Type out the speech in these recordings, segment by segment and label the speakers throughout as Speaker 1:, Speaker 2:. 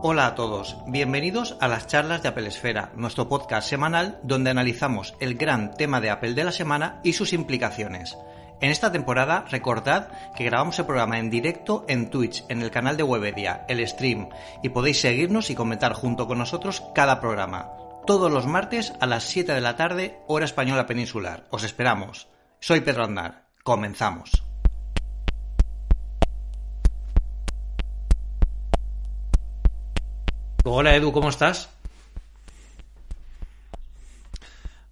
Speaker 1: Hola a todos, bienvenidos a las charlas de Apple Esfera, nuestro podcast semanal donde analizamos el gran tema de Apple de la semana y sus implicaciones. En esta temporada recordad que grabamos el programa en directo en Twitch, en el canal de Webedia, el stream, y podéis seguirnos y comentar junto con nosotros cada programa. Todos los martes a las 7 de la tarde, hora española peninsular. Os esperamos. Soy Pedro Andar. Comenzamos. Hola Edu, ¿cómo estás?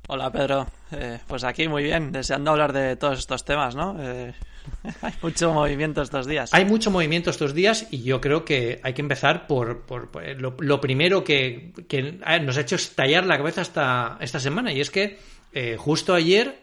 Speaker 2: Hola Pedro, eh, pues aquí muy bien, deseando hablar de todos estos temas, ¿no? Eh, hay mucho movimiento estos días.
Speaker 1: Hay mucho movimiento estos días y yo creo que hay que empezar por, lo, primero que, nos ha hecho estallar la cabeza esta, esta semana y es que eh, justo ayer,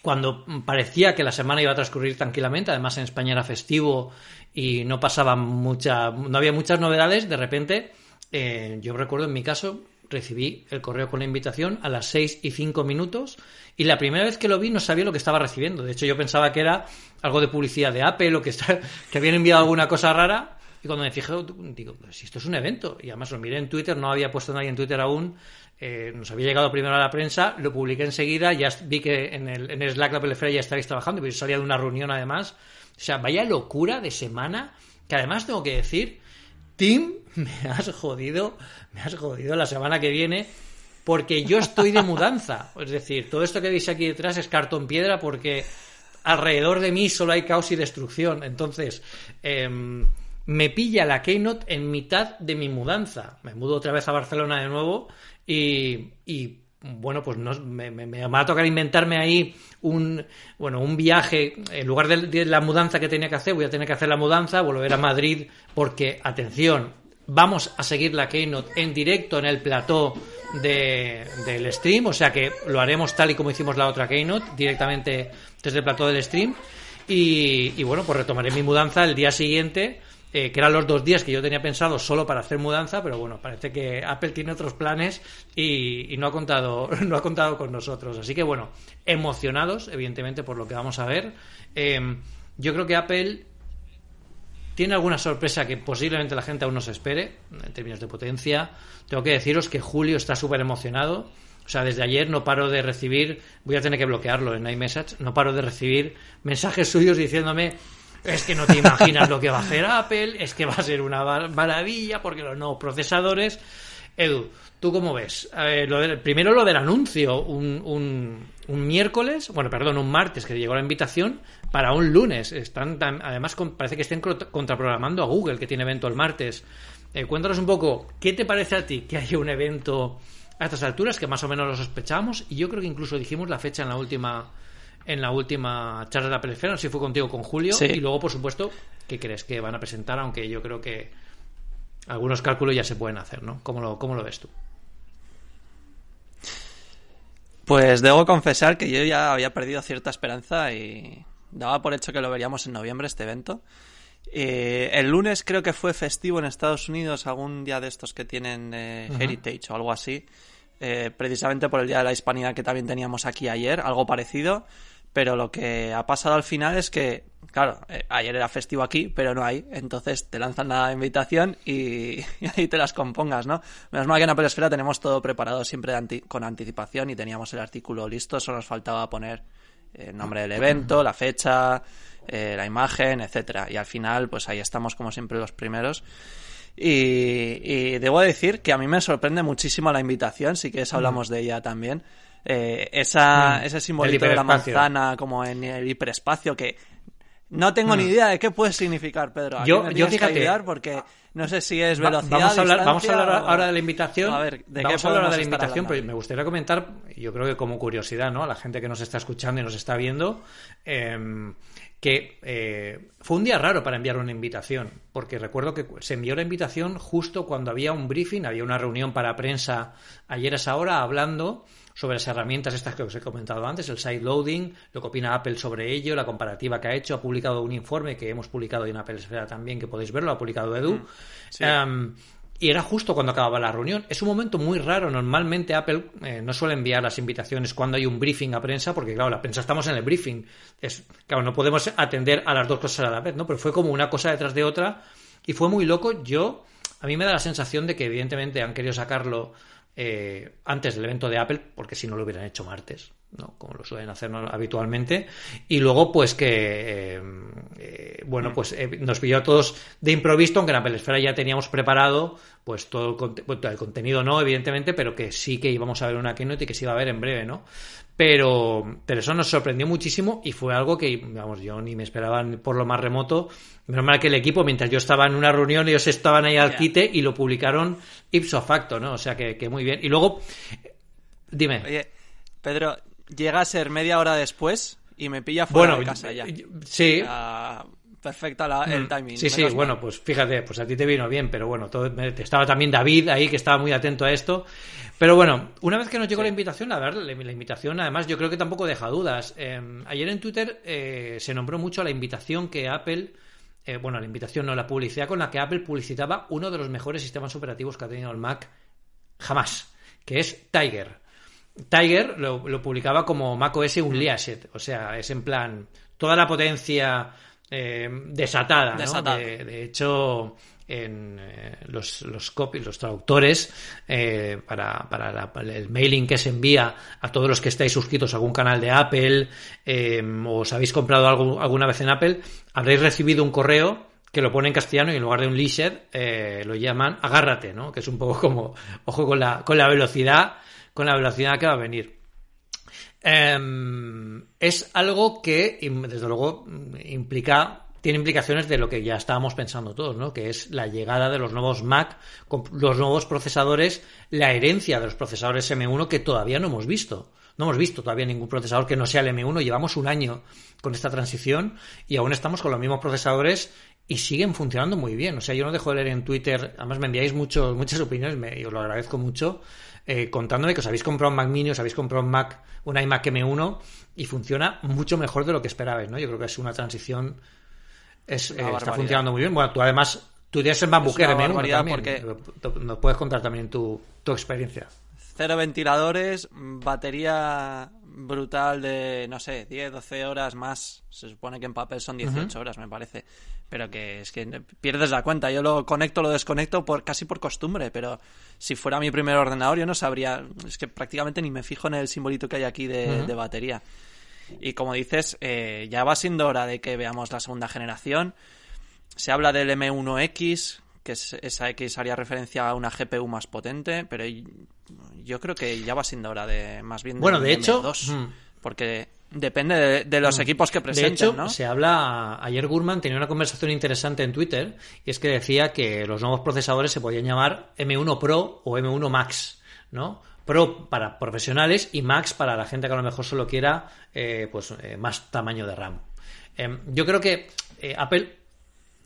Speaker 1: cuando parecía que la semana iba a transcurrir tranquilamente, además en España era festivo y no pasaba mucha, no había muchas novedades, de repente eh, yo recuerdo en mi caso, recibí el correo con la invitación a las 6 y 5 minutos y la primera vez que lo vi no sabía lo que estaba recibiendo. De hecho, yo pensaba que era algo de publicidad de Apple o que, que habían enviado alguna cosa rara. Y cuando me fijé, digo, si esto es un evento. Y además lo miré en Twitter, no había puesto nadie en Twitter aún. Eh, nos había llegado primero a la prensa, lo publiqué enseguida, ya vi que en el, en el Slack la Pelefera ya estáis trabajando, pero yo salía de una reunión además. O sea, vaya locura de semana, que además tengo que decir Tim, me has jodido, me has jodido la semana que viene porque yo estoy de mudanza. Es decir, todo esto que veis aquí detrás es cartón piedra porque alrededor de mí solo hay caos y destrucción. Entonces, em, me pilla la Keynote en mitad de mi mudanza. Me mudo otra vez a Barcelona de nuevo y, y bueno, pues no, me, me, va a tocar inventarme ahí un, bueno, un viaje. En lugar de, la mudanza que tenía que hacer, voy a tener que hacer la mudanza, volver a Madrid, porque, atención, vamos a seguir la Keynote en directo en el plató de, del stream, o sea que lo haremos tal y como hicimos la otra Keynote, directamente desde el plató del stream. Y, y bueno, pues retomaré mi mudanza el día siguiente eh, que eran los dos días que yo tenía pensado solo para hacer mudanza, pero bueno, parece que Apple tiene otros planes y, no, ha contado, no ha contado con nosotros. Así que bueno, emocionados, evidentemente, por lo que vamos a ver. Em, yo creo que Apple tiene alguna sorpresa que posiblemente la gente aún no se espere, en términos de potencia. Tengo que deciros que Julio está súper emocionado. O sea, desde ayer no paro de recibir, voy a tener que bloquearlo en iMessage, no paro de recibir mensajes suyos diciéndome es que no te imaginas lo que va a hacer Apple, es que va a ser una maravilla porque los nuevos procesadores. Edu, ¿tú cómo ves? primero lo del anuncio, un, un, miércoles, bueno, perdón, un martes que llegó la invitación para un lunes. Están además parece que estén contraprogramando a Google, que tiene evento el martes. Eh, cuéntanos un poco, ¿qué te parece a ti que haya un evento a estas alturas, que más o menos lo sospechamos? Y yo creo que incluso dijimos la fecha en la última en la última charla de la sé si fue contigo con Julio, y luego, por supuesto, ¿qué crees que van a presentar? Aunque yo creo que algunos cálculos ya se pueden hacer, ¿no? ¿Cómo lo, cómo lo ves tú?
Speaker 2: Pues debo confesar que yo ya había perdido cierta esperanza y daba por hecho que lo veríamos en noviembre este evento. Eh, el lunes creo que fue festivo en Estados Unidos, algún día de estos que tienen eh, Heritage o algo así, eh, precisamente por el Día de la Hispanidad que también teníamos aquí ayer, algo parecido. Pero lo que ha pasado al final es que, claro, eh, ayer era festivo aquí, pero no hay. Entonces te lanzan la invitación y, ahí te las compongas, ¿no? Menos mal que en Apple Esfera tenemos todo preparado siempre con anticipación y teníamos el artículo listo. Solo nos faltaba poner el nombre del evento, la fecha, eh, la imagen, etcétera. Y al final, pues ahí estamos como siempre los primeros. Y, debo decir que a mí me sorprende muchísimo la invitación, si quieres hablamos de ella también. Eh, esa, ese simbolito de la manzana como en el hiperespacio que no tengo ni mm. idea de qué puede significar, Pedro.
Speaker 1: yo, yo fíjate,
Speaker 2: porque no sé si es velocidad.
Speaker 1: vamos, a hablar, vamos a hablar ahora de la invitación. A ver, ¿de vamos a hablar de la invitación, pero me gustaría comentar, yo creo que como curiosidad, ¿no? A la gente que nos está escuchando y nos está viendo, eh, que eh, fue un día raro para enviar una invitación, porque recuerdo que se envió la invitación justo cuando había un briefing, había una reunión para prensa ayer a esa hora hablando sobre las herramientas estas que os he comentado antes, el side loading, lo que opina Apple sobre ello, la comparativa que ha hecho, ha publicado un informe que hemos publicado en Apple Esfera también, que podéis verlo, ha publicado Edu. Mm, em, y era justo cuando acababa la reunión. Es un momento muy raro. Normalmente Apple eh, no suele enviar las invitaciones cuando hay un briefing a prensa, porque claro, la prensa estamos en el briefing. Es, claro, no podemos atender a las dos cosas a la vez, ¿no? Pero fue como una cosa detrás de otra y fue muy loco. Yo a mí me da la sensación de que evidentemente han querido sacarlo eh, antes del evento de Apple, porque si no lo hubieran hecho martes, ¿no? como lo suelen hacer habitualmente, y luego pues que, eh, eh, bueno, pues nos pilló a todos de improviso, aunque en Apple Esfera ya teníamos preparado pues todo el, el, contenido no, evidentemente, pero que sí que íbamos a ver una keynote y que se iba a ver en breve, ¿no? Pero, pero eso nos sorprendió muchísimo y fue algo que, vamos, yo ni me esperaba por lo más remoto. Menos mal que el equipo, mientras yo estaba en una reunión, ellos estaban ahí al quite y lo publicaron ipso facto, ¿no? O sea que, que muy bien. Y luego, dime.
Speaker 2: Oye, Pedro, llega a ser media hora después y me pilla fuera de casa ya.
Speaker 1: Sí.
Speaker 2: Perfecta la, el mm, timing.
Speaker 1: Sí, sí, bueno, pues fíjate, pues a ti te vino bien, pero bueno, todo, estaba también David ahí que estaba muy atento a esto. Pero bueno, una vez que nos llegó la invitación, la verdad, la, invitación además yo creo que tampoco deja dudas. Em, ayer en Twitter eh, se nombró mucho la invitación que Apple, eh, bueno, la invitación no, la publicidad con la que Apple publicitaba uno de los mejores sistemas operativos que ha tenido el Mac jamás, que es Tiger. Tiger lo, publicaba como macOS Unleashed, o sea, es en plan toda la potencia eh, desatada, ¿no? de, hecho, en eh, los, los copies, los traductores, eh, para, para, el mailing que se envía a todos los que estáis suscritos a algún canal de Apple eh, o os habéis comprado algo alguna vez en Apple, habréis recibido un correo que lo pone en castellano y en lugar de un leashed lo llaman agárrate, ¿no? Que es un poco como, ojo con la, con la velocidad, con la velocidad que va a venir. Em, es algo que, desde luego, implica tiene implicaciones de lo que ya estábamos pensando todos, ¿no? Que es la llegada de los nuevos Mac, los nuevos procesadores, la herencia de los procesadores M1 que todavía no hemos visto. No hemos visto todavía ningún procesador que no sea el M1. Llevamos un año con esta transición y aún estamos con los mismos procesadores y siguen funcionando muy bien. O sea, yo no dejo de leer en Twitter, además me enviáis muchos, muchas opiniones y os lo agradezco mucho, eh, contándome que os habéis comprado un Mac Mini, os habéis comprado un Mac, un iMac M1 y funciona mucho mejor de lo que esperabais, ¿no? Yo creo que es una transición es, eh, está funcionando muy bien. Bueno, tú además, tú tienes el MacBook Air también. Porque nos puedes contar también tu, tu experiencia.
Speaker 2: Cero ventiladores, batería brutal de, no sé, 10, 12 horas más. Se supone que en papel son 18 horas, me parece. Pero que es que pierdes la cuenta. Yo lo conecto, lo desconecto por casi por costumbre, pero si fuera mi primer ordenador yo no sabría. Es que prácticamente ni me fijo en el simbolito que hay aquí de, de batería. Y como dices, eh, ya va siendo hora de que veamos la segunda generación. Se habla del M1X, que esa X haría referencia a una GPU más potente, pero yo creo que ya va siendo hora de más bien
Speaker 1: bueno, de hecho,
Speaker 2: mm. porque depende de, los mm. equipos que presenten,
Speaker 1: de hecho,
Speaker 2: ¿no?
Speaker 1: se habla ayer Gurman tenía una conversación interesante en Twitter y es que decía que los nuevos procesadores se podían llamar M1 Pro o M1 Max, ¿no? Pro para profesionales y Max para la gente que a lo mejor solo quiera eh, pues eh, más tamaño de RAM. Em, yo creo que eh, Apple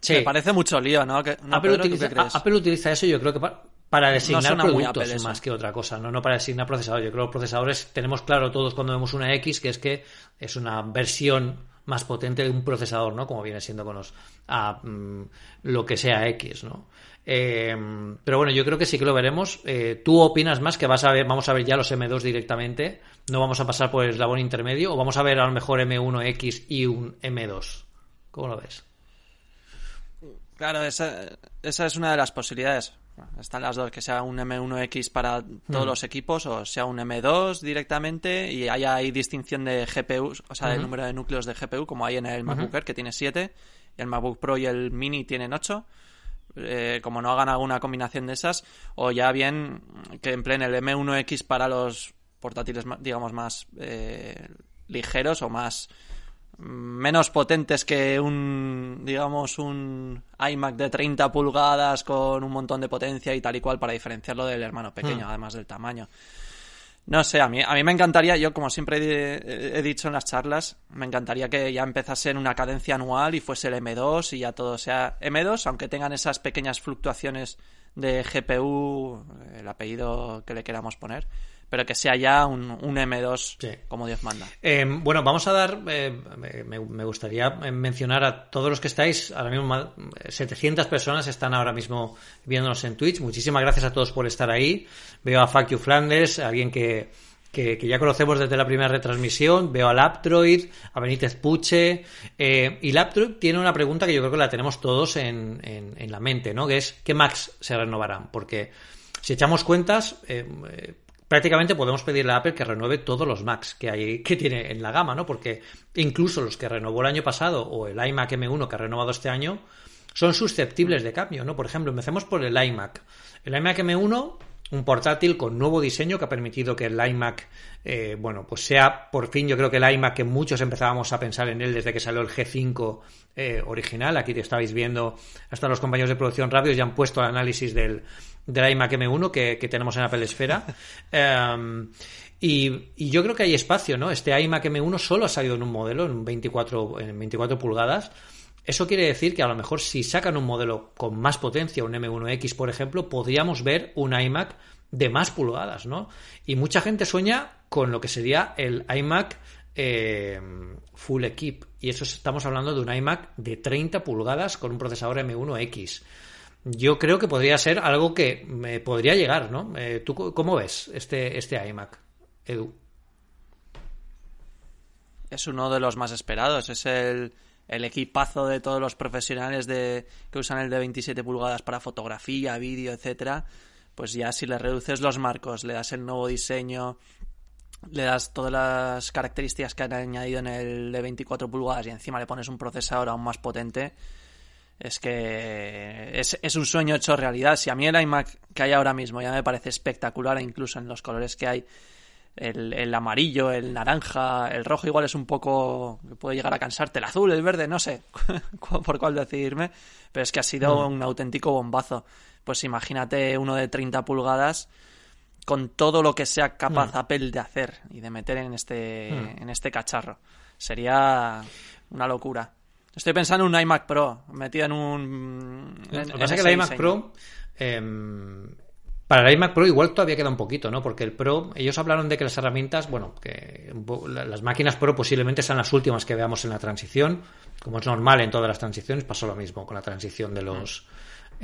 Speaker 2: sí, Me parece mucho lío, ¿no?
Speaker 1: Apple, utiliza, eso yo creo que para, designar productos más que otra cosa, ¿no? no para designar procesadores. Yo creo que los procesadores tenemos claro todos cuando vemos una X que es que es una versión más potente de un procesador, ¿no? Como viene siendo con los a, mm, lo que sea X, ¿no? Eh, pero bueno, yo creo que sí que lo veremos. Eh, ¿Tú opinas más que vas a ver, vamos a ver ya los M2 directamente? ¿No vamos a pasar por el eslabón intermedio? ¿O vamos a ver a lo mejor M1X y un M2? ¿Cómo lo ves?
Speaker 2: Claro, esa, esa es una de las posibilidades. Están las dos, que sea un M1X para todos hmm. los equipos o sea un M2 directamente y haya ahí distinción de GPUs, o sea, del número de núcleos de GPU, como hay en el MacBook Air, que tiene 7, y el MacBook Pro y el Mini tienen 8. Eh, como no hagan alguna combinación de esas, o ya bien que empleen el M1X para los portátiles, digamos, más eh, ligeros o más menos potentes que un, digamos, un iMac de 30 pulgadas con un montón de potencia y tal y cual para diferenciarlo del hermano pequeño, hmm. además del tamaño. No sé, a mí, a mí me encantaría, yo como siempre he, dicho en las charlas, me encantaría que ya empezase en una cadencia anual y fuese el M2 y ya todo sea M2, aunque tengan esas pequeñas fluctuaciones de GPU, el apellido que le queramos poner, pero que sea ya un, M2 como Dios manda.
Speaker 1: Eh, bueno, vamos a dar, eh, me, gustaría mencionar a todos los que estáis, ahora mismo 700 personas están ahora mismo viéndonos en Twitch. Muchísimas gracias a todos por estar ahí. Veo a Fuck You Flanders, alguien que, que, ya conocemos desde la primera retransmisión. Veo al Aptroid, a Benítez Puche. Eh, y el Aptroid tiene una pregunta que yo creo que la tenemos todos en, en, la mente, ¿no? Que es, ¿qué Macs se renovarán? Porque si echamos cuentas, eh, eh, prácticamente podemos pedirle a Apple que renueve todos los Macs que hay que tiene en la gama, ¿no? Porque incluso los que renovó el año pasado o el iMac M1 que ha renovado este año son susceptibles de cambio, ¿no? Por ejemplo, empecemos por el iMac. El iMac M1 un portátil con nuevo diseño que ha permitido que el iMac, eh, bueno, pues sea por fin, yo creo que el iMac que muchos empezábamos a pensar en él desde que salió el G5 eh, original. Aquí te estabais viendo, hasta los compañeros de producción rápidos ya han puesto el análisis del, del iMac M1 que, tenemos en Apple Esfera. Em, y, yo creo que hay espacio, ¿no? Este iMac M1 solo ha salido en un modelo, en 24, en 24 pulgadas. Eso quiere decir que a lo mejor si sacan un modelo con más potencia, un M1X por ejemplo, podríamos ver un iMac de más pulgadas, ¿no? Y mucha gente sueña con lo que sería el iMac eh, Full Equip. Y eso estamos hablando de un iMac de 30 pulgadas con un procesador M1X. Yo creo que podría ser algo que me podría llegar, ¿no? Eh, ¿Tú cómo ves este, este iMac, Edu?
Speaker 2: Es uno de los más esperados. Es el el equipazo de todos los profesionales de, que usan el de 27 pulgadas para fotografía, vídeo, etcétera, pues ya si le reduces los marcos, le das el nuevo diseño, le das todas las características que han añadido en el de 24 pulgadas y encima le pones un procesador aún más potente, es que es, es, un sueño hecho realidad. Si a mí el iMac que hay ahora mismo ya me parece espectacular, e incluso en los colores que hay, el, amarillo, el naranja, el rojo igual es un poco puede llegar a cansarte, el azul, el verde, no sé por cuál decidirme, pero es que ha sido mm. un auténtico bombazo. Pues imagínate uno de 30 pulgadas con todo lo que sea capaz mm. Apple de hacer y de meter en este, mm. en este cacharro. Sería una locura. Estoy pensando en un iMac Pro, metido en un...
Speaker 1: lo que pasa es que el iMac Pro em, para el iMac Pro igual todavía queda un poquito, ¿no? Porque el Pro, ellos hablaron de que las herramientas, bueno, que las máquinas Pro posiblemente sean las últimas que veamos en la transición. Como es normal en todas las transiciones, pasó lo mismo con la transición de los...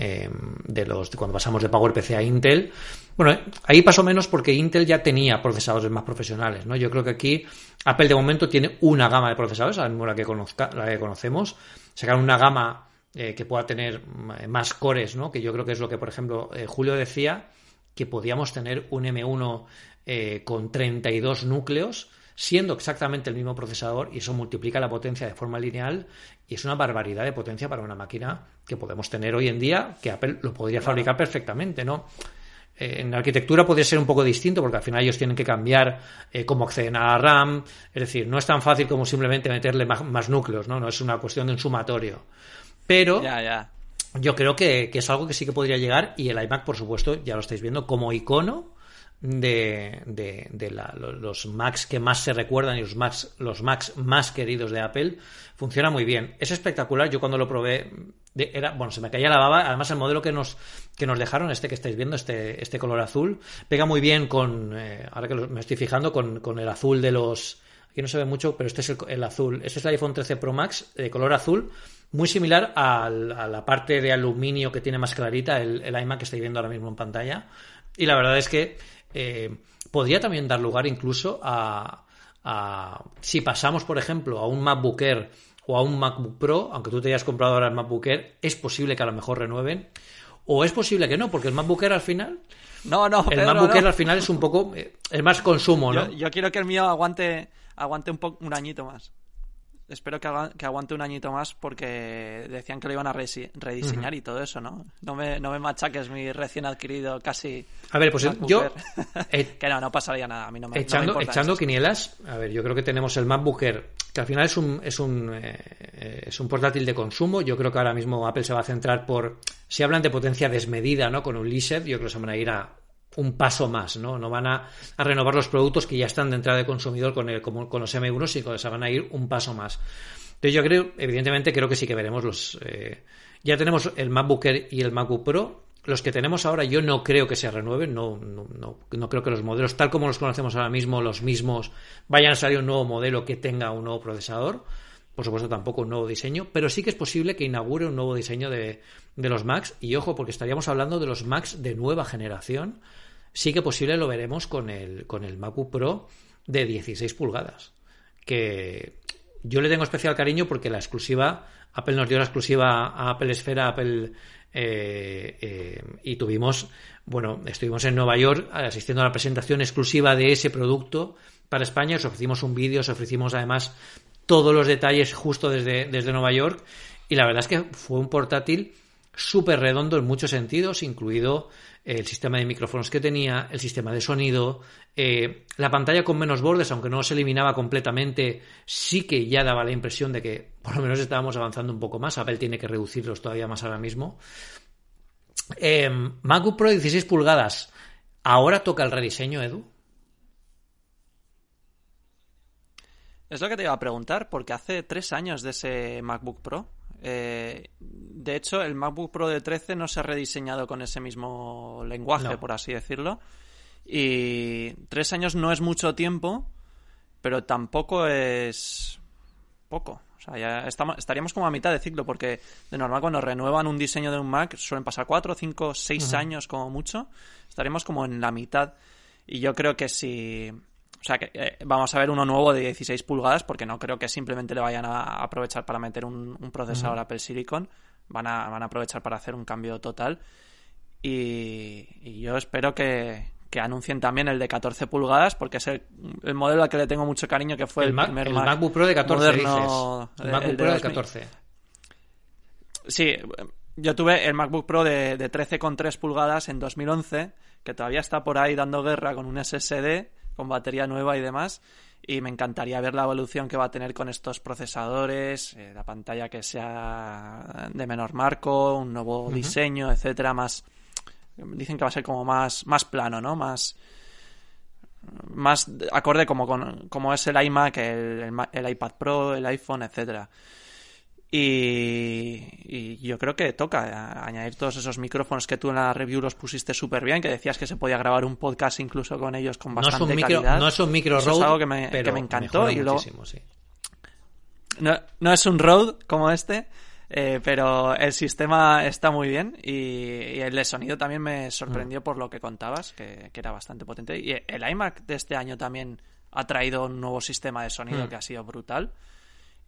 Speaker 1: Em, de los cuando pasamos de PowerPC a Intel. Bueno, ahí pasó menos porque Intel ya tenía procesadores más profesionales, ¿no? Yo creo que aquí Apple de momento tiene una gama de procesadores, la que, conozca, la que conocemos. Sacaron una gama eh, que pueda tener más cores, ¿no? Que yo creo que es lo que, por ejemplo, eh, Julio decía que podíamos tener un M1 eh, con 32 núcleos, siendo exactamente el mismo procesador, y eso multiplica la potencia de forma lineal, y es una barbaridad de potencia para una máquina que podemos tener hoy en día, que Apple lo podría fabricar perfectamente, ¿no? Eh, en la arquitectura podría ser un poco distinto porque al final ellos tienen que cambiar eh, cómo acceden a la RAM. Es decir, no es tan fácil como simplemente meterle más, núcleos, ¿no? No es una cuestión de un sumatorio. Pero
Speaker 2: ya, ya
Speaker 1: yo creo que, es algo que sí que podría llegar y el iMac, por supuesto, ya lo estáis viendo como icono de, de, los Macs que más se recuerdan y los Macs, los Macs más queridos de Apple. Funciona muy bien. Es espectacular. Yo cuando lo probé, era, bueno, se me caía la baba. Además, el modelo que nos, que nos dejaron, este que estáis viendo, este, este color azul, pega muy bien con, eh, ahora que me estoy fijando, con, con el azul de los, aquí no se ve mucho, pero este es el, azul. Este es el iPhone 13 Pro Max de color azul, muy similar a la parte de aluminio que tiene más clarita el, iMac que estáis viendo ahora mismo en pantalla. Y la verdad es que eh, podría también dar lugar incluso a, si pasamos, por ejemplo, a un MacBook Air o a un MacBook Pro, aunque tú te hayas comprado ahora el MacBook Air, es posible que a lo mejor renueven. O es posible que no, porque el MacBook Air al final
Speaker 2: no, no,
Speaker 1: el MacBook Air al final es un poco. Eh, es más consumo, ¿no?
Speaker 2: Yo, quiero que el mío aguante, aguante un, un añito más. Espero que, aguante un añito más porque decían que lo iban a rediseñar y todo eso, ¿no? No me, no me machaques mi recién adquirido casi.
Speaker 1: A ver, pues yo.
Speaker 2: que no, no pasaría nada. A mí no me,
Speaker 1: echando, echando quinielas, a ver, yo creo que tenemos el MacBook Air, que al final es un, es un, eh, es un portátil de consumo. Yo creo que ahora mismo Apple se va a centrar por. Si hablan de potencia desmedida, ¿no? Con un Lizard, yo creo que se van a ir a un paso más, ¿no? No van a, renovar los productos que ya están de entrada de consumidor con, el, con, los M1, sino que se van a ir un paso más. Entonces yo creo, evidentemente, creo que sí que veremos los... Eh, ya tenemos el MacBook y el MacBook Pro. Los que tenemos ahora yo no creo que se renueven, no, no, no, no creo que los modelos, tal como los conocemos ahora mismo, los mismos, vayan a salir un nuevo modelo que tenga un nuevo procesador por supuesto tampoco un nuevo diseño, pero sí que es posible que inaugure un nuevo diseño de, de, los Macs. Y ojo, porque estaríamos hablando de los Macs de nueva generación, sí que posible lo veremos con el, con el MacBook Pro de 16 pulgadas. Que yo le tengo especial cariño porque la exclusiva, Apple nos dio la exclusiva a Apple Esfera, Apple eh, eh, y tuvimos, bueno, estuvimos en Nueva York asistiendo a la presentación exclusiva de ese producto para España. Os ofrecimos un vídeo, os ofrecimos además todos los detalles justo desde, desde Nueva York. Y la verdad es que fue un portátil súper redondo en muchos sentidos, incluido el sistema de micrófonos que tenía, el sistema de sonido, eh, la pantalla con menos bordes, aunque no se eliminaba completamente, sí que ya daba la impresión de que por lo menos estábamos avanzando un poco más. Apple tiene que reducirlos todavía más ahora mismo. Eh, MacBook Pro 16 pulgadas. ¿Ahora toca el rediseño, Edu?
Speaker 2: Es lo que te iba a preguntar, porque hace tres años de ese MacBook Pro. Eh, de hecho, el MacBook Pro de 13 no se ha rediseñado con ese mismo lenguaje, por así decirlo. Y tres años no es mucho tiempo, pero tampoco es poco. O sea, ya estamos, estaríamos como a mitad de ciclo, porque de normal cuando renuevan un diseño de un Mac suelen pasar cuatro, cinco, seis años como mucho. Estaremos como en la mitad. Y yo creo que si o sea que eh, vamos a ver uno nuevo de 16 pulgadas porque no creo que simplemente le vayan a aprovechar para meter un, procesador Apple Silicon. Van a, van a aprovechar para hacer un cambio total. Y, yo espero que, anuncien también el de 14 pulgadas porque es el, modelo al que le tengo mucho cariño que fue el,
Speaker 1: primer MacBook Pro de 14 El MacBook Pro de 14.
Speaker 2: Sí, yo tuve el MacBook Pro de, de 13,3 pulgadas en 2011 que todavía está por ahí dando guerra con un SSD con batería nueva y demás. Y me encantaría ver la evolución que va a tener con estos procesadores, eh, la pantalla que sea de menor marco, un nuevo diseño, etcétera, más dicen que va a ser como más más plano, ¿no? Más más acorde como con como es el iMac, el, el iPad Pro, el iPhone, etcétera. Y, yo creo que toca añadir todos esos micrófonos que tú en la review los pusiste súper bien, que decías que se podía grabar un podcast incluso con ellos con bastante
Speaker 1: no
Speaker 2: calidad.
Speaker 1: No es un micro
Speaker 2: Eso
Speaker 1: es
Speaker 2: algo que me, que me encantó. Y luego, no, no, es un road como este, eh, pero el sistema está muy bien y, el de sonido también me sorprendió mm. por lo que contabas, que, era bastante potente. Y el iMac de este año también ha traído un nuevo sistema de sonido mm. que ha sido brutal.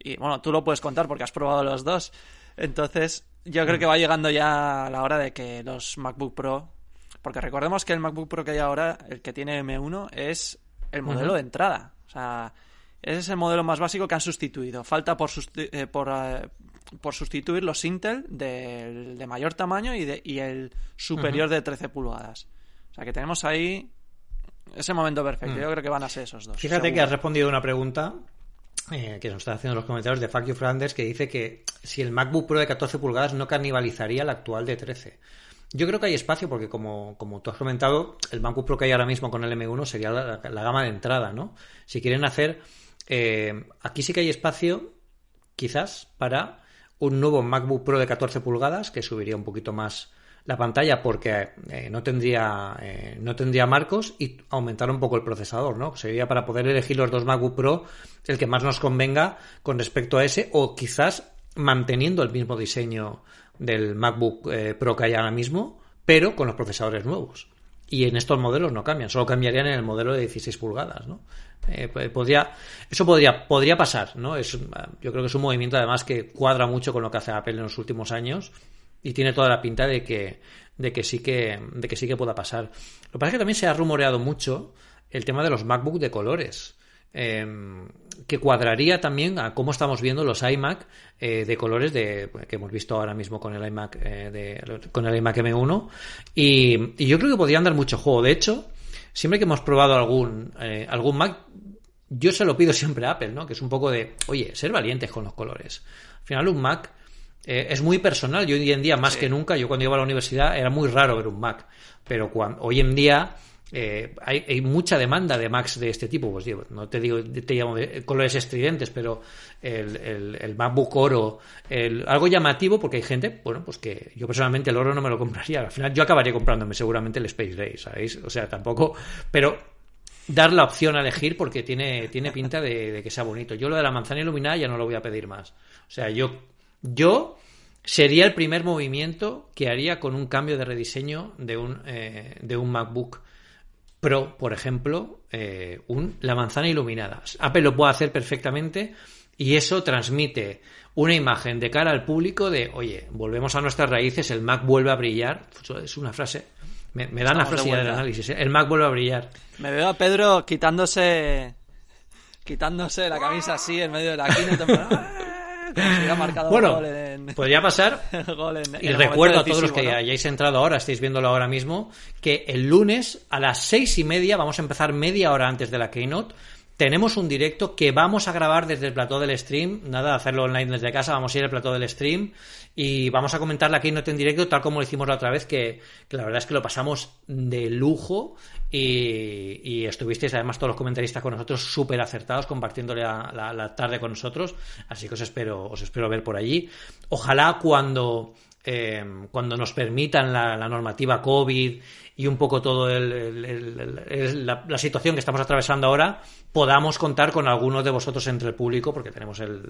Speaker 2: Y bueno, tú lo puedes contar porque has probado los dos. Entonces, yo creo que va llegando ya la hora de que los MacBook Pro. Porque recordemos que el MacBook Pro que hay ahora, el que tiene M1, es el modelo de entrada. O sea, ese es el modelo más básico que han sustituido. Falta por, eh, por, eh, por, sustituir los Intel de, de mayor tamaño y, de, y el superior de 13 pulgadas. O sea, que tenemos ahí ese momento perfecto. Mm. Yo creo que van a ser esos dos.
Speaker 1: Fíjate que has respondido una pregunta eh, que nos está haciendo los comentarios de Fuck Flanders, que dice que si el MacBook Pro de 14 pulgadas no canibalizaría el actual de 13. Yo creo que hay espacio porque, como, como tú has comentado, el MacBook Pro que hay ahora mismo con el M1 sería la, gama de entrada, ¿no? Si quieren hacer... Eh, aquí sí que hay espacio, quizás, para un nuevo MacBook Pro de 14 pulgadas, que subiría un poquito más la pantalla porque eh, no tendría eh, no tendría marcos y aumentar un poco el procesador, ¿no? Sería para poder elegir los dos MacBook Pro el que más nos convenga con respecto a ese o quizás manteniendo el mismo diseño del MacBook eh, Pro que hay ahora mismo, pero con los procesadores nuevos. Y en estos modelos no cambian, solo cambiarían en el modelo de 16 pulgadas, ¿no? podría, eso podría, podría pasar, ¿no? Es, yo creo que es un movimiento además que cuadra mucho con lo que hace Apple en los últimos años y tiene toda la pinta de que, de que sí que, de que sí que pueda pasar. Lo que pasa es que también se ha rumoreado mucho el tema de los MacBook de colores. Em, que cuadraría también a cómo estamos viendo los iMac eh, de colores de, que hemos visto ahora mismo con el iMac eh, con el iMac M1 y, yo creo que podrían dar mucho juego de hecho siempre que hemos probado algún eh, algún Mac yo se lo pido siempre a Apple no que es un poco de oye ser valientes con los colores al final un Mac eh, es muy personal. Yo hoy en día, más que nunca, yo cuando iba a la universidad era muy raro ver un Mac. Pero cuando, hoy en día eh, hay, mucha demanda de Macs de este tipo. Pues digo, no te digo, te llamo de colores estridentes, pero el, el, MacBook Oro, el, algo llamativo, porque hay gente, bueno, pues que yo personalmente el oro no me lo compraría. Al final yo acabaría comprándome seguramente el Space Gray, ¿sabéis? O sea, tampoco. Pero dar la opción a elegir porque tiene, tiene pinta de, de que sea bonito. Yo lo de la manzana iluminada ya no lo voy a pedir más. O sea, yo yo sería el primer movimiento que haría con un cambio de rediseño de un, eh, de un MacBook Pro, por ejemplo, eh, un, la manzana iluminada. Apple lo puede hacer perfectamente y eso transmite una imagen de cara al público de, oye, volvemos a nuestras raíces, el Mac vuelve a brillar. Es una frase. Me, dan la frase del análisis. ¿eh? El Mac vuelve a brillar.
Speaker 2: Me veo a Pedro quitándose quitándose la camisa así en medio de la
Speaker 1: bueno, podría pasar. y recuerdo a todos los que hayáis entrado ahora, estáis viéndolo ahora mismo, que el lunes a las seis y media vamos a empezar media hora antes de la keynote. Tenemos un directo que vamos a grabar desde el plató del stream. Nada, hacerlo online desde casa. Vamos a ir al plató del stream y vamos a comentar la Keynote en directo, tal como lo hicimos la otra vez, que, la verdad es que lo pasamos de lujo y, estuvisteis además todos los comentaristas con nosotros súper acertados, compartiéndole la, tarde con nosotros. Así que os espero, os espero ver por allí. Ojalá cuando eh, cuando nos permitan la, normativa COVID y un poco todo la, situación que estamos atravesando ahora, podamos contar con algunos de vosotros entre el público, porque tenemos el,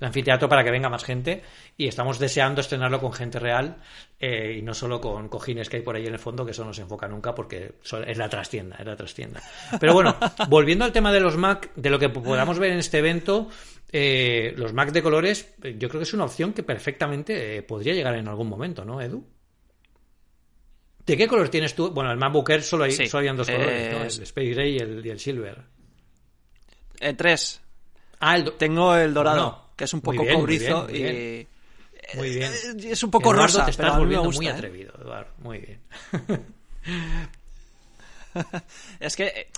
Speaker 1: anfiteatro para que venga más gente y estamos deseando estrenarlo con gente real eh, y no solo con cojines que hay por ahí en el fondo, que eso no se enfoca nunca porque es la trastienda, es la trastienda. Pero bueno, volviendo al tema de los Mac, de lo que podamos ver en este evento, eh, los Mac de colores, yo creo que es una opción que perfectamente eh, podría llegar en algún momento, ¿no, Edu? ¿De qué color tienes tú? Bueno, el MacBook Air solo, hay, solo habían dos colores, ¿no? El Space Gray y el, Silver.
Speaker 2: Eh, tres. Ah, el Tengo el dorado, que es un poco cobrizo y...
Speaker 1: Muy bien.
Speaker 2: Es un poco rosa,
Speaker 1: te estás volviendo muy atrevido, Eduardo. Muy bien.
Speaker 2: es que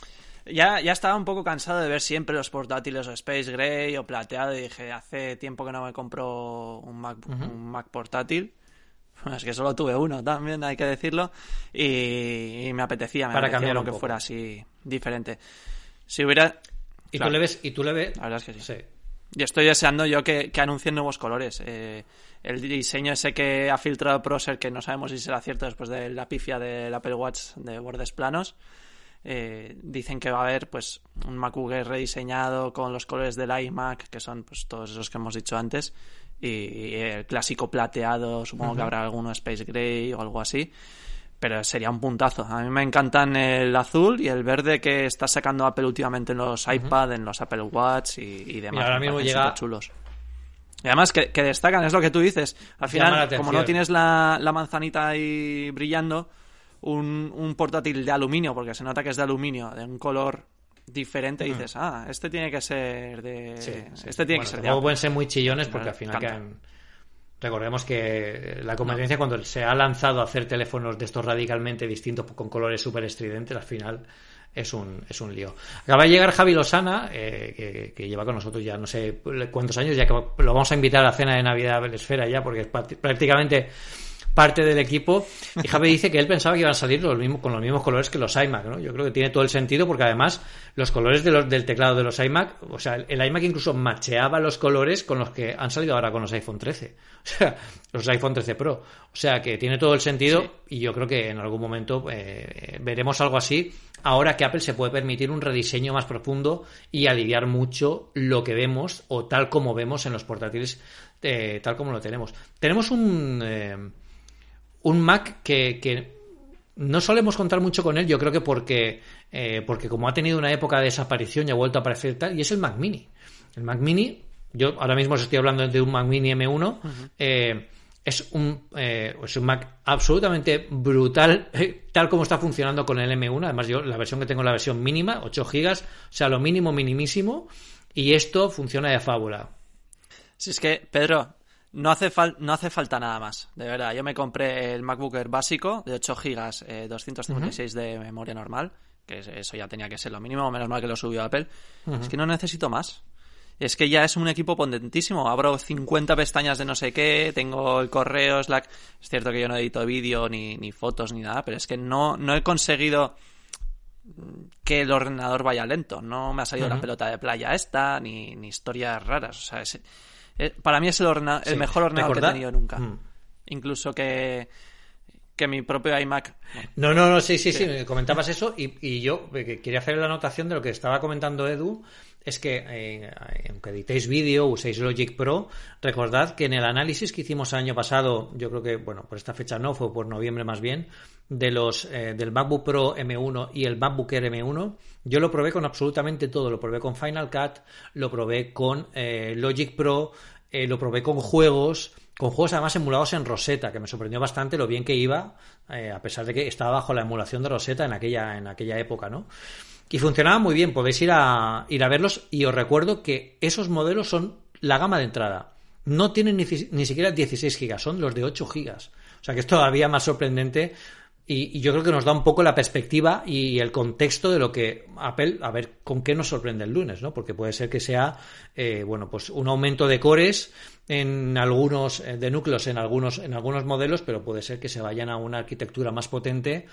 Speaker 2: ya, ya estaba un poco cansado de ver siempre los portátiles o Space Gray o plateado y dije, hace tiempo que no me compro un Mac, un Mac portátil. Es que solo tuve uno también, hay que decirlo. Y, me apetecía, me Para apetecía lo que fuera así diferente. Si hubiera...
Speaker 1: ¿Y tú le ves? ¿Y tú le ves?
Speaker 2: La verdad es que sí. Y estoy deseando yo que, que anuncien nuevos colores. Eh, el diseño ese que ha filtrado Proser, que no sabemos si será cierto después de la pifia del Apple Watch de bordes planos, eh, dicen que va a haber pues un MacBook rediseñado con los colores del iMac, que son pues todos esos que hemos dicho antes, y, el clásico plateado, supongo que habrá alguno Space Gray o algo así. Pero sería un puntazo. A mí me encantan el azul y el verde que está sacando Apple últimamente en los iPad, en los Apple Watch y, demás.
Speaker 1: ahora mismo llega
Speaker 2: chulos. Y además que, destacan, es lo que tú dices. Al final, como no tienes la, la manzanita ahí brillando, un, un portátil de aluminio, porque se nota que es de aluminio, de un color diferente, y dices, ah, este tiene que ser de. Este tiene que ser de.
Speaker 1: pueden ser muy chillones porque al final Recordemos que la competencia, cuando se ha lanzado a hacer teléfonos de estos radicalmente distintos con colores súper estridentes, al final es un, es un lío. Acaba de llegar Javi Lozana, eh, que, lleva con nosotros ya no sé cuántos años, ya que lo vamos a invitar a la cena de Navidad la Esfera ya, porque es prácticamente parte del equipo. Y Javi dice que él pensaba que iban a salir los mismos, con los mismos colores que los iMac, ¿no? Yo creo que tiene todo el sentido porque además los colores de los, del teclado de los iMac, o sea, el iMac incluso macheaba los colores con los que han salido ahora con los iPhone 13. O sea, los iPhone 13 Pro. O sea, que tiene todo el sentido y yo creo que en algún momento eh, veremos algo así. Ahora que Apple se puede permitir un rediseño más profundo y aliviar mucho lo que vemos o tal como vemos en los portátiles, eh, tal como lo tenemos. Tenemos un... Eh, un Mac que, no solemos contar mucho con él, yo creo que porque, eh, porque como ha tenido una época de desaparición y ha vuelto a aparecer tal, y es el Mac Mini. El Mac Mini, yo ahora mismo os estoy hablando de un Mac Mini M1, eh, es, un, eh, es un Mac absolutamente brutal, tal como está funcionando con el M1. Además, yo la versión que tengo es la versión mínima, 8 GB, o sea, lo mínimo, minimísimo, y esto funciona de fábula.
Speaker 2: Si es que, Pedro, no hace, no hace falta nada más, de verdad. Yo me compré el MacBook Air básico de 8 GB, eh, 256 de memoria normal, que eso ya tenía que ser lo mínimo, menos mal que lo subió Apple. Es que no necesito más. Es que ya es un equipo potentísimo. Abro 50 pestañas de no sé qué, tengo el correo, Slack. Es cierto que yo no edito vídeo, ni, ni fotos, ni nada, pero es que no, no he conseguido que el ordenador vaya lento. No me ha salido la pelota de playa esta, ni, ni historias raras. O sea, es, eh, para mí es el, el mejor ordenador que he tenido nunca. Mm. Incluso que, que mi propio iMac.
Speaker 1: no, no, no, sí, sí, sí, comentabas eso y, y yo quería hacer la anotación de lo que estaba comentando Edu. Es que, eh, aunque editéis vídeo, uséis Logic Pro, recordad que en el análisis que hicimos el año pasado, yo creo que, bueno, por esta fecha no, fue por noviembre más bien, de los eh, del MacBook Pro M1 y el MacBook Air M1, yo lo probé con absolutamente todo. Lo probé con Final Cut, lo probé con eh, Logic Pro, lo probé con juegos, con juegos además emulados en Rosetta, que me sorprendió bastante lo bien que iba, a pesar de que estaba bajo la emulación de Rosetta en aquella, en aquella época, ¿no? Y funcionaba muy bien, podéis ir a, ir a verlos y os recuerdo que esos modelos son la gama de entrada. No tienen ni, siquiera 16 gigas, son los de 8 gigas. O sea que es todavía más sorprendente y, yo creo que nos da un poco la perspectiva y el contexto de lo que Apple, a ver con qué nos sorprende el lunes, ¿no? Porque puede ser que sea, eh, bueno, pues un aumento de cores en algunos, eh, de núcleos en algunos, en algunos modelos, pero puede ser que se vayan a una arquitectura más potente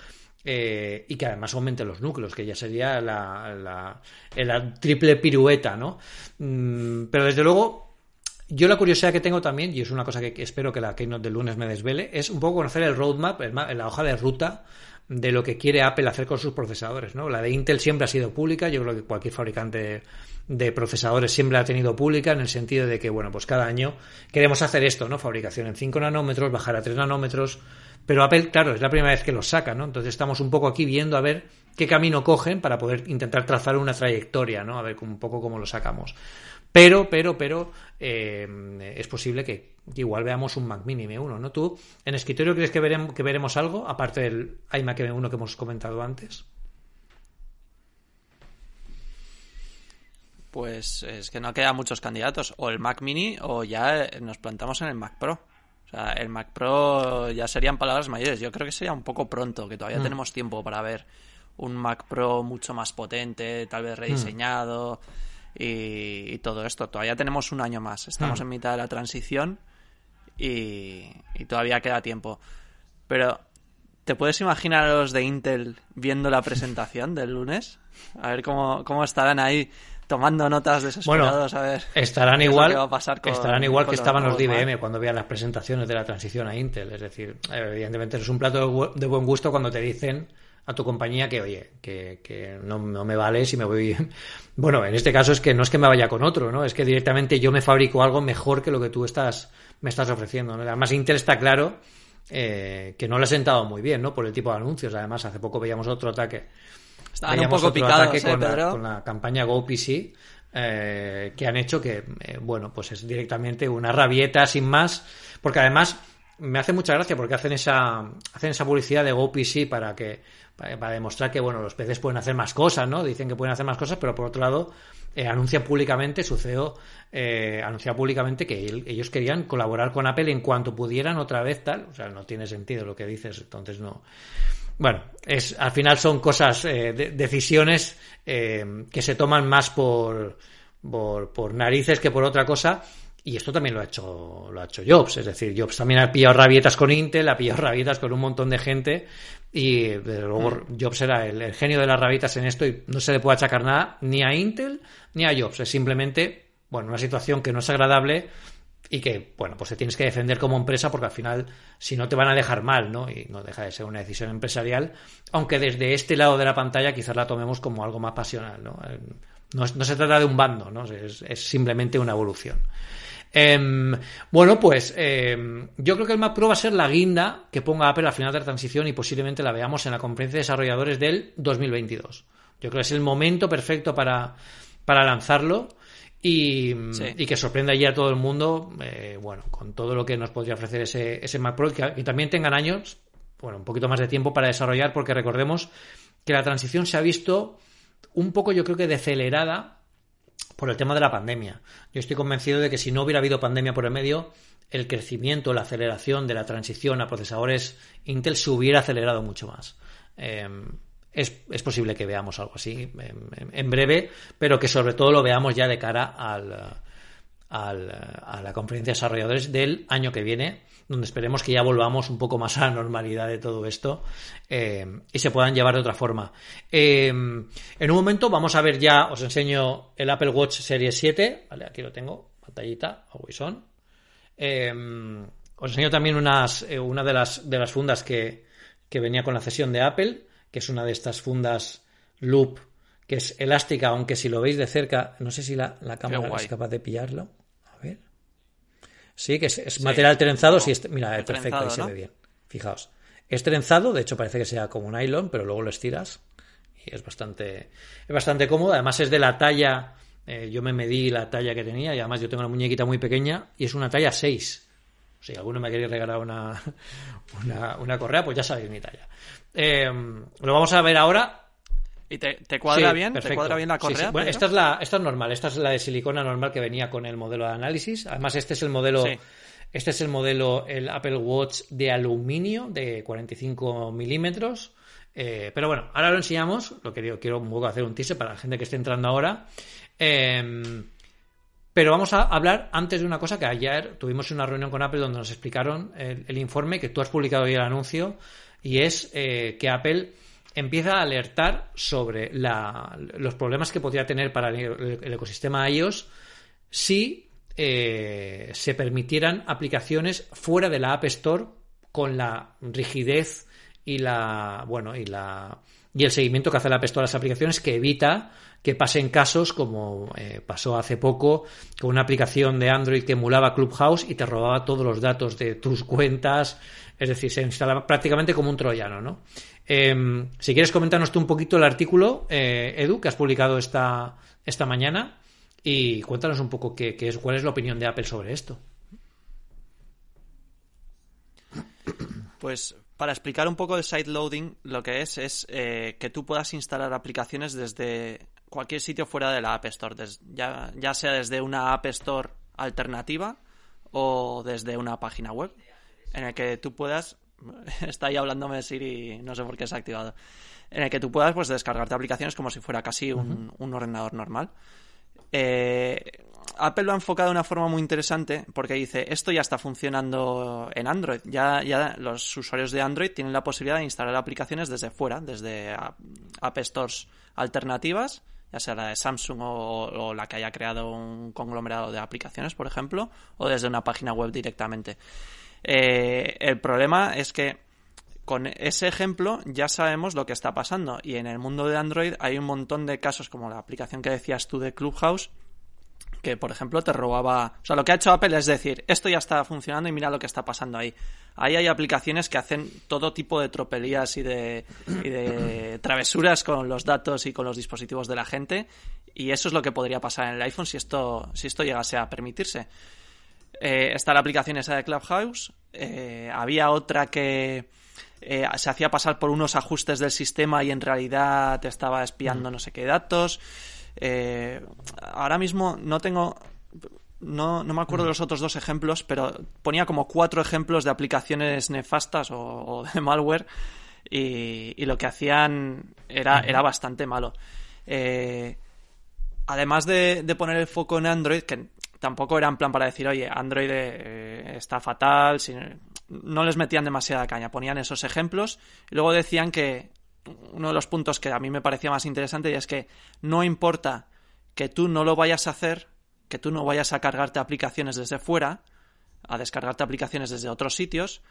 Speaker 1: eh, y que además aumente los núcleos, que ya sería la, la, triple pirueta, ¿no? Mm, pero desde luego, yo la curiosidad que tengo también, y es una cosa que espero que la Keynote del lunes me desvele, es un poco conocer el roadmap, la hoja de ruta de lo que quiere Apple hacer con sus procesadores, ¿no? La de Intel siempre ha sido pública, yo creo que cualquier fabricante de procesadores siempre ha tenido pública en el sentido de que, bueno, pues cada año queremos hacer esto, ¿no? Fabricación en 5 nanómetros, bajar a 3 nanómetros, pero Apple, claro, es la primera vez que los saca, ¿no? Entonces estamos un poco aquí viendo a ver qué camino cogen para poder intentar trazar una trayectoria, ¿no? A ver un poco cómo lo sacamos. Pero, pero, pero, eh, es posible que igual veamos un Mac Mini M1, ¿no? ¿Tú en escritorio crees que, veremos, que veremos algo, aparte del iMac M1 que hemos comentado antes?
Speaker 2: Pues es que no quedan muchos candidatos. O el Mac Mini o ya nos plantamos en el Mac Pro sea, el Mac Pro ya serían palabras mayores. Yo creo que sería un poco pronto, que todavía mm. tenemos tiempo para ver un Mac Pro mucho más potente, tal vez rediseñado y, todo esto. Todavía tenemos un año más. Estamos mm. en mitad de la transición y, todavía queda tiempo. Pero, ¿te puedes imaginar a los de Intel viendo la presentación del lunes? A ver cómo, cómo estarán ahí tomando notas desesperados a ver
Speaker 1: estarán igual estarán igual que estaban los de IBM cuando vean las presentaciones de la transición a Intel es decir evidentemente es un plato de buen gusto cuando te dicen a tu compañía que oye que, no, me vale si me voy bueno en este caso es que no es que me vaya con otro no es que directamente yo me fabrico algo mejor que lo que tú estás me estás ofreciendo además Intel está claro eh, que no le ha sentado muy bien no por el tipo de anuncios. Además hace poco veíamos otro ataque
Speaker 2: Estaban un poco picados, ¿eh,
Speaker 1: con, la, con, la, campaña GoPC eh, que han hecho que, bueno, pues es directamente una rabieta sin más, porque además me hace mucha gracia porque hacen esa, hacen esa publicidad de GoPC para que, para, demostrar que, bueno, los peces pueden hacer más cosas, ¿no? Dicen que pueden hacer más cosas, pero por otro lado, eh, anuncian públicamente, su CEO eh, anuncia públicamente que ellos querían colaborar con Apple en cuanto pudieran otra vez tal, o sea, no tiene sentido lo que dices, entonces no. Bueno, es, al final son cosas, eh, decisiones eh, que se toman más por, por, narices que por otra cosa. Y esto también lo ha hecho, lo ha hecho Jobs. Es decir, Jobs también ha pillado rabietas con Intel, ha pillado rabietas con un montón de gente. Y desde luego mm. Jobs era el, genio de las rabietas en esto y no se le puede achacar nada ni a Intel ni a Jobs. Es simplemente, bueno, una situación que no es agradable y que, bueno, pues te tienes que defender como empresa porque al final, si no te van a dejar mal, ¿no? Y no deja de ser una decisión empresarial, aunque desde este lado de la pantalla quizás la tomemos como algo más pasional, ¿no? Eh, no, se trata de un bando, ¿no? Es, simplemente una evolución. Em, bueno, pues em, yo creo que el Mac Pro va a ser la guinda que ponga Apple al final de la transición y posiblemente la veamos en la conferencia de desarrolladores del 2022. Yo creo que es el momento perfecto para, para lanzarlo y, que sorprenda ya a todo el mundo, eh, bueno, con todo lo que nos podría ofrecer ese, ese Mac Pro y que, también tengan años, bueno, un poquito más de tiempo para desarrollar, porque recordemos que la transición se ha visto un poco, yo creo que decelerada por el tema de la pandemia. Yo estoy convencido de que si no hubiera habido pandemia por el medio, el crecimiento, la aceleración de la transición a procesadores Intel se hubiera acelerado mucho más. Em, es, es, posible que veamos algo así en, breve, pero que sobre todo lo veamos ya de cara al, a la conferencia de desarrolladores del año que viene, donde esperemos que ya volvamos un poco más a la normalidad de todo esto eh, y se puedan llevar de otra forma. Eh, en un momento vamos a ver ya, os enseño el Apple Watch Series 7, ¿vale? aquí lo tengo, pantallita, always on. Eh, os enseño también unas, una de las, de las fundas que, que venía con la cesión de Apple que es una de estas fundas loop que es elástica, aunque si lo veis de cerca, no sé si la, cámara es capaz de pillarlo. Sí, que es, material trenzado. sí, mira, es perfecto, ahí se ve bien. Fijaos. Es trenzado, de hecho parece que sea como un nylon, pero luego lo estiras y es bastante, es bastante cómodo. Además es de la talla, eh, yo me medí la talla que tenía y además yo tengo una muñequita muy pequeña y es una talla 6. Si alguno me quiere regalar una, una, correa, pues ya sabéis mi talla. Eh, lo vamos a ver ahora.
Speaker 2: ¿Y te, cuadra bien? ¿Te cuadra bien la correa?
Speaker 1: Bueno, esta es, la, esta es normal. Esta es la de silicona normal que venía con el modelo de análisis. Además, este es el modelo... Este es el modelo, el Apple Watch de aluminio de 45 milímetros. Eh, pero bueno, ahora lo enseñamos. Lo que quiero un poco hacer un teaser para la gente que esté entrando ahora. Em, pero vamos a hablar antes de una cosa que ayer tuvimos una reunión con Apple donde nos explicaron el, informe que tú has publicado hoy el anuncio y es eh, que Apple empieza a alertar sobre los problemas que podría tener para el, el ecosistema iOS si eh, se permitieran aplicaciones fuera de la App Store con la rigidez y la bueno y la y el seguimiento que hace la App Store a las aplicaciones que evita que pasen casos como eh, pasó hace poco con una aplicación de Android que emulaba Clubhouse y te robaba todos los datos de tus cuentas es decir se instalaba prácticamente como un troyano ¿no? Em, si quieres comentarnos tú un poquito el artículo eh, Edu que has publicado esta esta mañana y cuéntanos un poco qué, es, cuál es la opinión de Apple sobre esto.
Speaker 2: Pues para explicar un poco el side loading, lo que es es eh, que tú puedas instalar aplicaciones desde cualquier sitio fuera de la App Store, ya, ya sea desde una App Store alternativa o desde una página web, en el que tú puedas, está ahí hablándome Siri, no sé por qué se ha activado, en el que tú puedas pues descargarte aplicaciones como si fuera casi un, un ordenador normal. Eh, Apple lo ha enfocado de una forma muy interesante porque dice, esto ya está funcionando en Android. Ya, ya los usuarios de Android tienen la posibilidad de instalar aplicaciones desde fuera, desde App Stores alternativas, ya sea la de Samsung o, la que haya creado un conglomerado de aplicaciones, por ejemplo, o desde una página web directamente. Eh, el problema es que con ese ejemplo ya sabemos lo que está pasando y en el mundo de Android hay un montón de casos como la aplicación que decías tú de Clubhouse que por ejemplo te robaba, o sea, lo que ha hecho Apple es decir, esto ya está funcionando y mira lo que está pasando ahí. Ahí hay aplicaciones que hacen todo tipo de tropelías y de, y de travesuras con los datos y con los dispositivos de la gente y eso es lo que podría pasar en el iPhone si esto, si esto llegase a permitirse. Eh, está la aplicación esa de Clubhouse, eh, había otra que eh, se hacía pasar por unos ajustes del sistema y en realidad te estaba espiando no sé qué datos. Eh, ahora mismo no tengo. No, no me acuerdo de los otros dos ejemplos, pero ponía como cuatro ejemplos de aplicaciones nefastas o, de malware y, lo que hacían era, era bastante malo. Además de, de, poner el foco en Android, que tampoco era en plan para decir, oye, Android está fatal, no les metían demasiada caña, ponían esos ejemplos. Y luego decían que uno de los puntos que a mí me parecía más interesante es que no importa que tú no lo vayas a hacer, que tú no vayas a cargarte aplicaciones desde fuera, a descargarte aplicaciones desde otros sitios,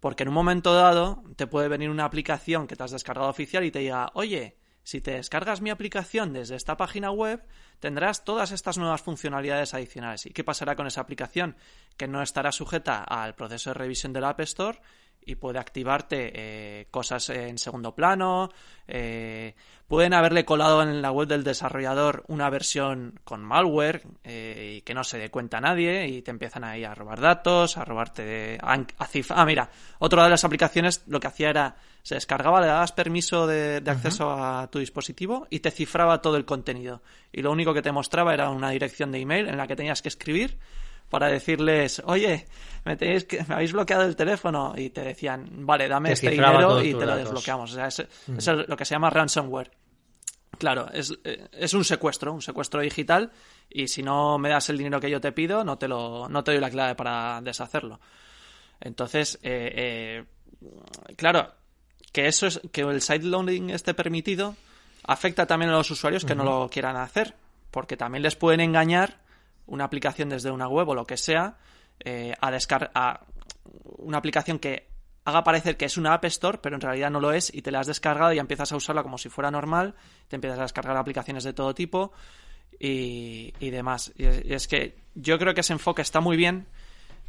Speaker 2: porque en un momento dado te puede venir una aplicación que te has descargado oficial y te diga, oye, si te descargas mi aplicación desde esta página web, tendrás todas estas nuevas funcionalidades adicionales. ¿Y qué pasará con esa aplicación? Que no estará sujeta al proceso de revisión de la App Store y puede activarte eh, cosas en segundo plano. Eh, pueden haberle colado en la web del desarrollador una versión con malware eh, y que no se dé cuenta a nadie y te empiezan ahí a robar datos, a robarte a, Ah, mira, otra de las aplicaciones lo que hacía era se descargaba, le dabas permiso de, acceso a tu dispositivo y te cifraba todo el contenido. Y lo único que te mostraba era una dirección de email en la que tenías que escribir para decirles, oye, me, tenéis que, me habéis bloqueado el teléfono y te decían, vale, dame este dinero y te lo desbloqueamos. O sea, es, es lo que se llama ransomware. Claro, es, es, un secuestro, un secuestro digital y si no me das el dinero que yo te pido, no te, lo, no te doy la clave para deshacerlo. Entonces, eh, eh, claro, que eso es que el sideloading esté permitido afecta también a los usuarios que no lo quieran hacer, porque también les pueden engañar una aplicación desde una web o lo que sea, eh, a descargar una aplicación que haga parecer que es una App Store, pero en realidad no lo es, y te la has descargado y empiezas a usarla como si fuera normal, te empiezas a descargar aplicaciones de todo tipo y, demás. Y es, que yo creo que ese enfoque está muy bien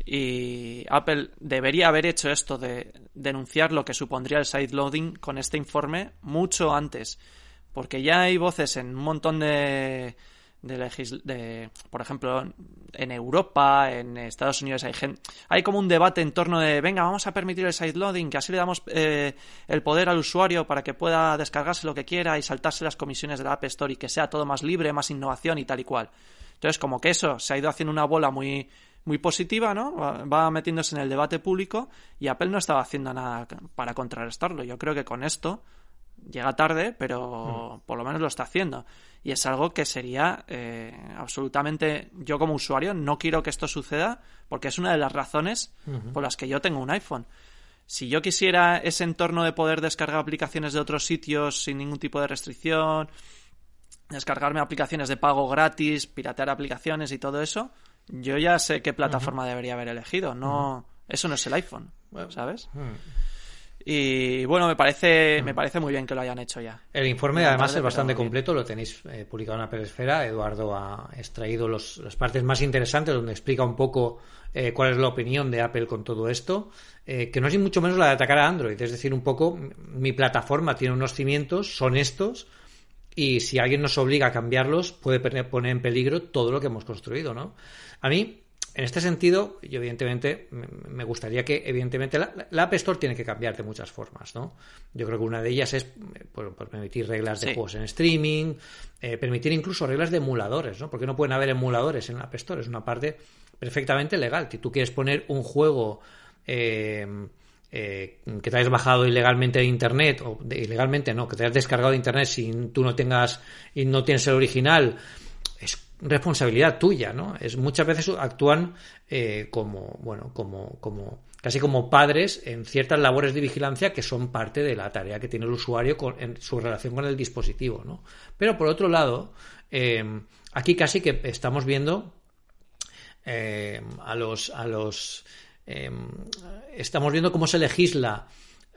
Speaker 2: y Apple debería haber hecho esto de denunciar lo que supondría el sideloading con este informe mucho antes, porque ya hay voces en un montón de de, de, por ejemplo, en Europa, en Estados Unidos hay hay como un debate en torno de, venga, vamos a permitir el sideloading, que así le damos eh, el poder al usuario para que pueda descargarse lo que quiera y saltarse las comisiones de la App Store y que sea todo más libre, más innovación y tal y cual. Entonces, como que eso se ha ido haciendo una bola muy muy positiva, ¿no? Va metiéndose en el debate público y Apple no estaba haciendo nada para contrarrestarlo. Yo creo que con esto llega tarde, pero mm. por lo menos lo está haciendo. Y es algo que sería eh, absolutamente. Yo, como usuario, no quiero que esto suceda porque es una de las razones por las que yo tengo un iPhone. Si yo quisiera ese entorno de poder descargar aplicaciones de otros sitios sin ningún tipo de restricción, descargarme aplicaciones de pago gratis, piratear aplicaciones y todo eso, yo ya sé qué plataforma debería haber elegido. No, eso no es el iPhone, ¿sabes? Y bueno, me parece, me parece muy bien que lo hayan hecho ya.
Speaker 1: El informe además es bastante completo, lo tenéis eh, publicado en Apple Esfera. Eduardo ha extraído los, las partes más interesantes donde explica un poco eh, cuál es la opinión de Apple con todo esto, eh, que no es mucho menos la de atacar a Android, es decir, un poco mi plataforma tiene unos cimientos, son estos, y si alguien nos obliga a cambiarlos puede poner en peligro todo lo que hemos construido, ¿no? A mí en este sentido, yo evidentemente me gustaría que, evidentemente, la, App Store tiene que cambiar de muchas formas, ¿no? Yo creo que una de ellas es por, permitir reglas de juegos en streaming, eh, permitir incluso reglas de emuladores, ¿no? Porque no pueden haber emuladores en la App Store, es una parte perfectamente legal. Si tú quieres poner un juego eh, eh, que te hayas bajado ilegalmente de internet, o ilegalmente no, que te hayas descargado de internet si tú no tengas y no tienes el original, responsabilidad tuya, ¿no? Es muchas veces actúan eh, como, bueno, como, como casi como padres en ciertas labores de vigilancia que son parte de la tarea que tiene el usuario con, en su relación con el dispositivo, ¿no? Pero por otro lado, eh, aquí casi que estamos viendo eh, a los, a los, estamos viendo cómo se legisla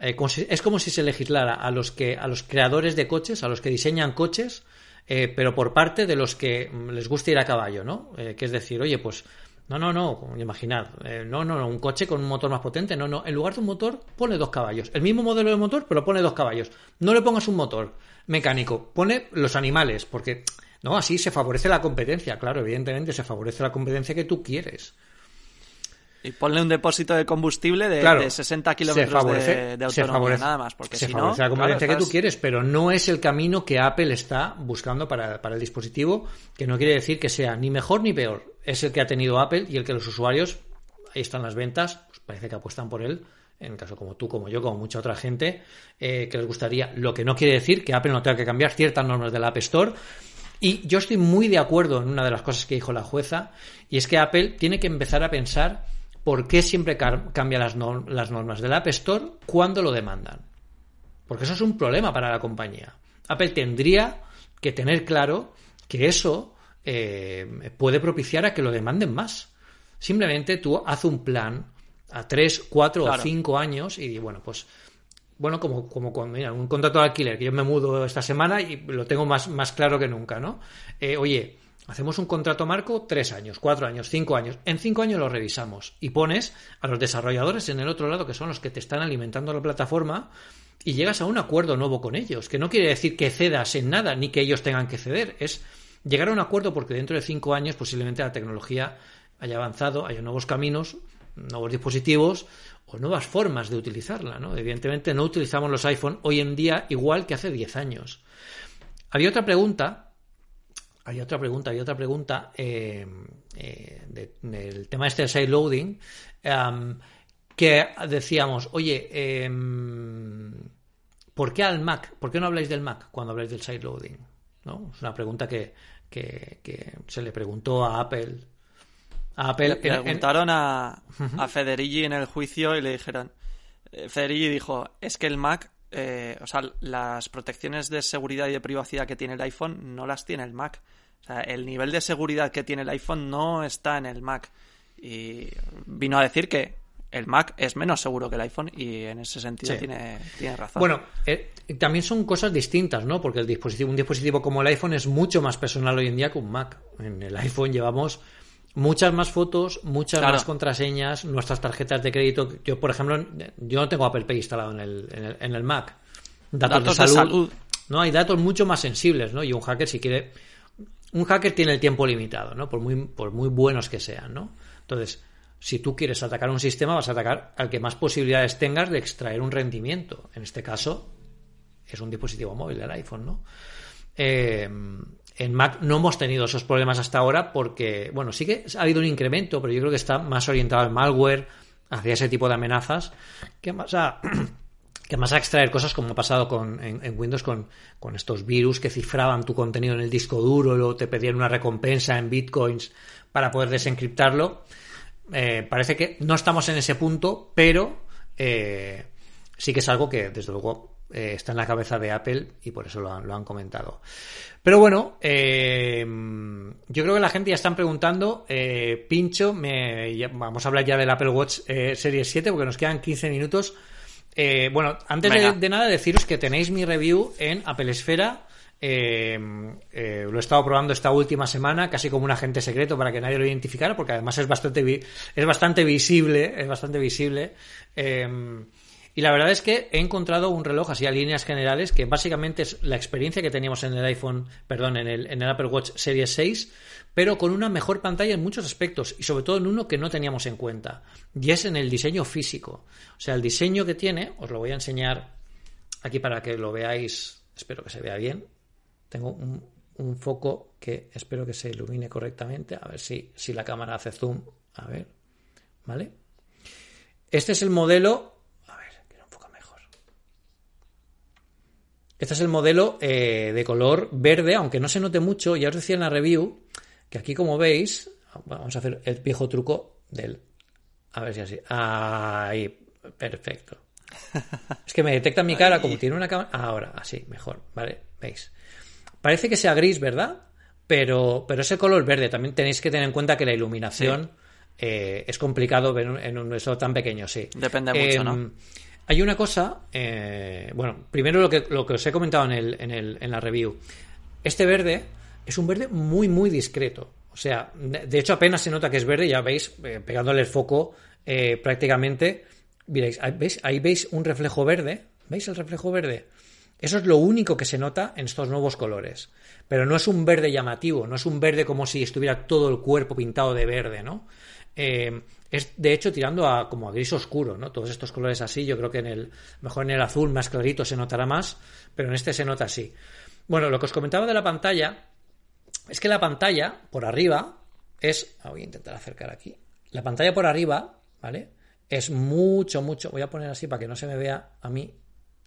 Speaker 1: es como si se legislara a los que a los creadores de coches, a los que diseñan coches, eh, pero por parte de los que les gusta ir a caballo, ¿no? Eh, que es decir, oye, pues no, no, no, imaginad, eh, no, no, no, un coche con un motor más potente, no, no, en lugar de un motor, pone dos caballos. El mismo modelo de motor, pero pone dos caballos. No le pongas un motor mecánico, pone los animales, porque, no, así se favorece la competencia, claro, evidentemente se favorece la competencia que tú quieres.
Speaker 2: Y ponle un depósito de combustible de, 60 kilómetros de, de, autonomía, nada más. Porque
Speaker 1: se
Speaker 2: si
Speaker 1: favorece
Speaker 2: la
Speaker 1: competencia que tú quieres, pero no es el camino que Apple está buscando para, el dispositivo, que no quiere decir que sea ni mejor ni peor. Es el que ha tenido Apple y el que los usuarios, ahí están las ventas, pues parece que apuestan por él, en caso como tú, como yo, como mucha otra gente, eh, que les gustaría. Lo que no quiere decir que Apple no tenga que cambiar ciertas normas de la App Store. Y yo estoy muy de acuerdo en una de las cosas que dijo la jueza, y es que Apple tiene que empezar a pensar ¿por qué siempre cambia las, normas del App Store cuando lo demandan? Porque eso es un problema para la compañía. Apple tendría que tener claro que eso eh, puede propiciar a que lo demanden más. Simplemente tú haz un plan a tres, cuatro o cinco años y bueno, pues bueno, como, como con un contrato de alquiler, que yo me mudo esta semana y lo tengo más, más claro que nunca, ¿no? Eh, oye, Hacemos un contrato marco tres años, cuatro años, cinco años. En cinco años lo revisamos y pones a los desarrolladores en el otro lado, que son los que te están alimentando la plataforma, y llegas a un acuerdo nuevo con ellos, que no quiere decir que cedas en nada ni que ellos tengan que ceder, es llegar a un acuerdo porque dentro de cinco años posiblemente la tecnología haya avanzado, haya nuevos caminos, nuevos dispositivos o nuevas formas de utilizarla. ¿no? Evidentemente no utilizamos los iPhone hoy en día igual que hace diez años. Había otra pregunta hay otra pregunta, hay otra pregunta eh, eh, del tema este de side loading que decíamos, oye, em, ¿por qué al Mac? ¿Por qué no habláis del Mac cuando habláis del side loading? ¿No? Es una pregunta que, se le preguntó a Apple.
Speaker 2: A Apple le preguntaron A, a Federici en el juicio y le dijeron, eh, Federici dijo, es que el Mac eh, o sea, las protecciones de seguridad y de privacidad que tiene el iPhone no las tiene el Mac. O sea, el nivel de seguridad que tiene el iPhone no está en el Mac. Y vino a decir que el Mac es menos seguro que el iPhone y en ese sentido tiene, tiene, razón.
Speaker 1: Bueno, eh, también son cosas distintas, ¿no? Porque el dispositivo, un dispositivo como el iPhone es mucho más personal hoy en día que un Mac. En el iPhone llevamos muchas más fotos, muchas más contraseñas, nuestras tarjetas de crédito. Yo, por ejemplo, yo no tengo Apple Pay instalado en el, en el, Mac. Datos, de, salud, No, hay datos mucho más sensibles, ¿no? Y un hacker, si quiere. Un hacker tiene el tiempo limitado, ¿no? Por muy, por muy buenos que sean, ¿no? Entonces, si tú quieres atacar un sistema, vas a atacar al que más posibilidades tengas de extraer un rendimiento. En este caso, es un dispositivo móvil, el iPhone, ¿no? Eh, en Mac no hemos tenido esos problemas hasta ahora porque, bueno, sí que ha habido un incremento, pero yo creo que está más orientado al malware, hacia ese tipo de amenazas, que más a, que más a extraer cosas como ha pasado con, en, Windows con, con, estos virus que cifraban tu contenido en el disco duro, luego te pedían una recompensa en bitcoins para poder desencriptarlo. Eh, parece que no estamos en ese punto, pero eh, sí que es algo que, desde luego, eh, está en la cabeza de Apple y por eso lo han, comentado. Pero bueno, yo creo que la gente ya están preguntando, Pincho, me, vamos a hablar ya del Apple Watch Series 7 porque nos quedan 15 minutos. bueno, antes de, de, nada deciros que tenéis mi review en Apple Esfera eh, lo he estado probando esta última semana, casi como un agente secreto para que nadie lo identificara, porque además es bastante, es bastante visible, es bastante visible. Y la verdad es que he encontrado un reloj así a líneas generales que básicamente es la experiencia que teníamos en el iPhone, perdón, en el, Apple Watch Series 6, pero con una mejor pantalla en muchos aspectos y sobre todo en uno que no teníamos en cuenta. Y es en el diseño físico. O sea, el diseño que tiene, os lo voy a enseñar aquí para que lo veáis, espero que se vea bien. Tengo un, foco que espero que se ilumine correctamente. A ver si, si la cámara hace zoom. A ver. ¿Vale? Este es el modelo. A ver, que lo enfoca mejor. Este es el modelo eh, de color verde, aunque no se note mucho. Ya os decía en la review que aquí, como veis, vamos a hacer el viejo truco del. A ver si así. Ahí, perfecto. Es que me detecta mi cara como tiene una cámara. Ahora, así, mejor, ¿vale? ¿Veis? Parece que sea gris, ¿verdad? Pero, pero ese color verde. También tenéis que tener en cuenta que la iluminación eh, es complicado ver en un eso tan pequeño, sí.
Speaker 2: Depende mucho, ¿no?
Speaker 1: Hay una cosa, eh, bueno, primero lo que, os he comentado en, la review. Este verde es un verde muy, muy discreto. O sea, de hecho apenas se nota que es verde, ya veis, eh, pegándole el foco prácticamente. Miréis, ¿veis? ahí veis un reflejo verde. ¿Veis el reflejo verde? Eso es lo único que se nota en estos nuevos colores. Pero no es un verde llamativo, no es un verde como si estuviera todo el cuerpo pintado de verde, ¿no? Eh, es de hecho tirando a como a gris oscuro, ¿no? Todos estos colores así, yo creo que en el mejor en el azul más clarito se notará más, pero en este se nota así. Bueno, lo que os comentaba de la pantalla es que la pantalla por arriba es, ah, voy a intentar acercar aquí. La pantalla por arriba, ¿vale? Es mucho, mucho, voy a poner así para que no se me vea a mí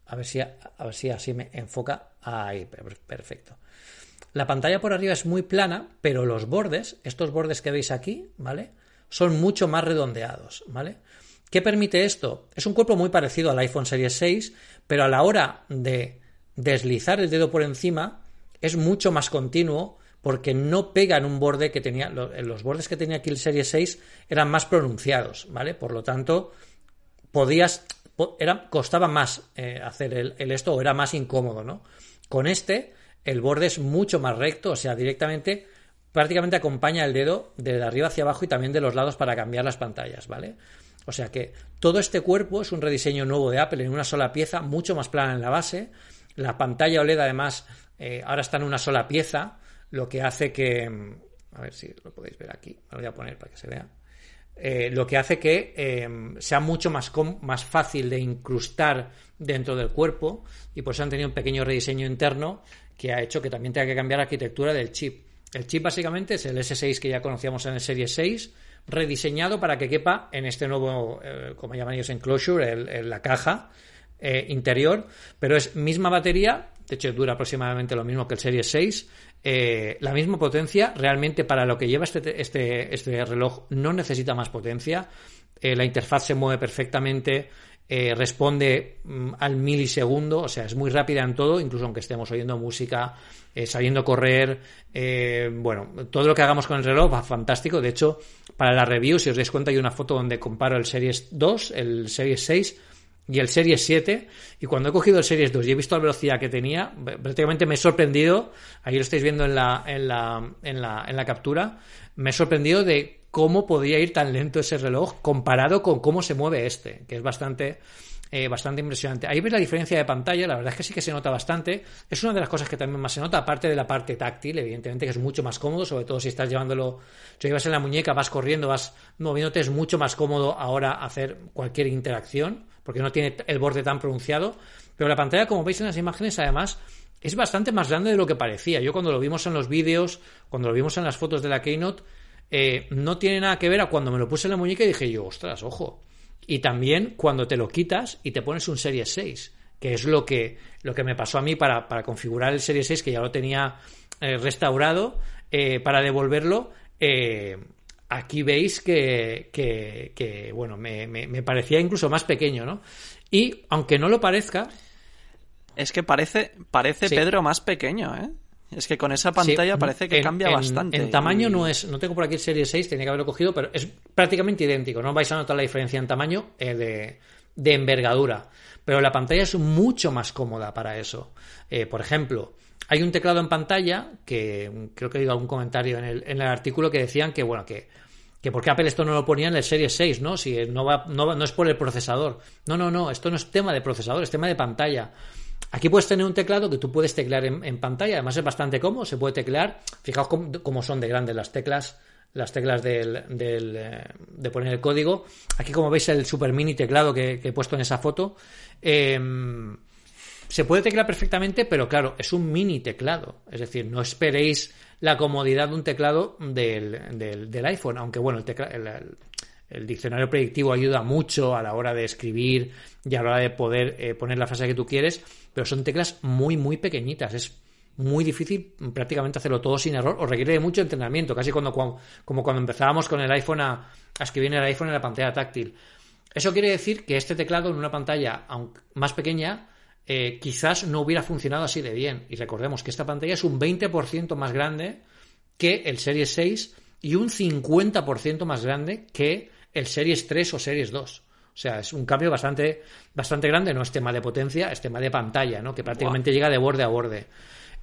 Speaker 1: a ver si, a, ver si así me enfoca. Ahí, perfecto. La pantalla por arriba es muy plana, pero los bordes, estos bordes que veis aquí, ¿vale? Son mucho más redondeados, ¿vale? ¿Qué permite esto? Es un cuerpo muy parecido al iPhone Series 6, pero a la hora de deslizar el dedo por encima es mucho más continuo porque no pega en un borde que tenía, los bordes que tenía aquí el Series 6 eran más pronunciados, ¿vale? Por lo tanto, podías, era, costaba más eh, hacer el, esto o era más incómodo, ¿no? Con este, el borde es mucho más recto, o sea, directamente prácticamente acompaña el dedo de arriba hacia abajo y también de los lados para cambiar las pantallas, ¿vale? O sea que todo este cuerpo es un rediseño nuevo de Apple en una sola pieza, mucho más plana en la base. La pantalla OLED además eh, ahora está en una sola pieza, lo que hace que... A ver si lo podéis ver aquí, lo voy a poner para que se vea. Eh, lo que hace que eh, sea mucho más, más fácil de incrustar dentro del cuerpo y por eso han tenido un pequeño rediseño interno que ha hecho que también tenga que cambiar la arquitectura del chip. El chip básicamente es el S6 que ya conocíamos en el Serie 6, rediseñado para que quepa en este nuevo, eh, como llaman ellos, enclosure, el, la caja interior, pero es misma batería, de hecho dura aproximadamente lo mismo que el Serie 6, eh, la misma potencia, realmente para lo que lleva este, este, este reloj no necesita más potencia. Eh, la interfaz se mueve perfectamente eh, responde mm, al milisegundo, o sea, es muy rápida en todo, incluso aunque estemos oyendo música, eh, sabiendo correr, eh, bueno, todo lo que hagamos con el reloj va fantástico. De hecho, para la review, si os dais cuenta, hay una foto donde comparo el Series 2, el Series 6 y el Series 7. Y cuando he cogido el Series 2 y he visto la velocidad que tenía, prácticamente me he sorprendido. Ahí lo estáis viendo en la, en la, en la, en la captura. Me he sorprendido de cómo podía ir tan lento ese reloj comparado con cómo se mueve este, que es bastante, eh, bastante impresionante. Ahí ves la diferencia de pantalla, la verdad es que sí que se nota bastante. Es una de las cosas que también más se nota, aparte de la parte táctil, evidentemente que es mucho más cómodo, sobre todo si estás llevándolo, si llevas en la muñeca, vas corriendo, vas moviéndote, es mucho más cómodo ahora hacer cualquier interacción, porque no tiene el borde tan pronunciado. Pero la pantalla, como veis en las imágenes, además, es bastante más grande de lo que parecía. Yo cuando lo vimos en los vídeos, cuando lo vimos en las fotos de la Keynote, eh, no tiene nada que ver a cuando me lo puse en la muñeca y dije yo, ostras, ojo. Y también cuando te lo quitas y te pones un Series 6, que es lo que, lo que me pasó a mí para, configurar el Series 6, que ya lo tenía eh, restaurado, eh, para devolverlo. aquí veis que, que, bueno, me, me, parecía incluso más pequeño, ¿no? Y aunque no lo parezca.
Speaker 2: Es que parece, parece Pedro más pequeño, ¿eh? Es que con esa pantalla parece que cambia bastante.
Speaker 1: En tamaño no es, no tengo por aquí el Serie 6, tenía que haberlo cogido, pero es prácticamente idéntico. No vais a notar la diferencia en tamaño eh, de, envergadura. Pero la pantalla es mucho más cómoda para eso. Eh, por ejemplo, hay un teclado en pantalla que creo que he oído algún comentario en el, en el artículo que decían que, bueno, que, que por qué Apple esto no lo ponía en el Serie 6, ¿no? Si no, va, no, no es por el procesador. No, no, no, esto no es tema de procesador, es tema de pantalla. Aquí puedes tener un teclado que tú puedes teclear en, pantalla, además es bastante cómodo, se puede teclear. Fijaos cómo, son de grandes las teclas, las teclas del, eh, de poner el código. Aquí, como veis, el super mini teclado que, he puesto en esa foto. Em, se puede teclear perfectamente, pero claro, es un mini teclado. Es decir, no esperéis la comodidad de un teclado del, iPhone, aunque bueno, el, el diccionario predictivo ayuda mucho a la hora de escribir y a la hora de poder eh, poner la frase que tú quieres, pero son teclas muy, muy pequeñitas. Es muy difícil prácticamente hacerlo todo sin error o requiere de mucho entrenamiento, casi cuando, como cuando empezábamos con el iPhone a, escribir en el iPhone en la pantalla táctil. Eso quiere decir que este teclado en una pantalla más pequeña eh, quizás no hubiera funcionado así de bien. Y recordemos que esta pantalla es un 20% más grande que el Series 6 y un 50% más grande que el Series 3 o Series 2. O sea, es un cambio bastante, bastante grande, no es tema de potencia, es tema de pantalla, ¿no? Que prácticamente llega de borde a borde.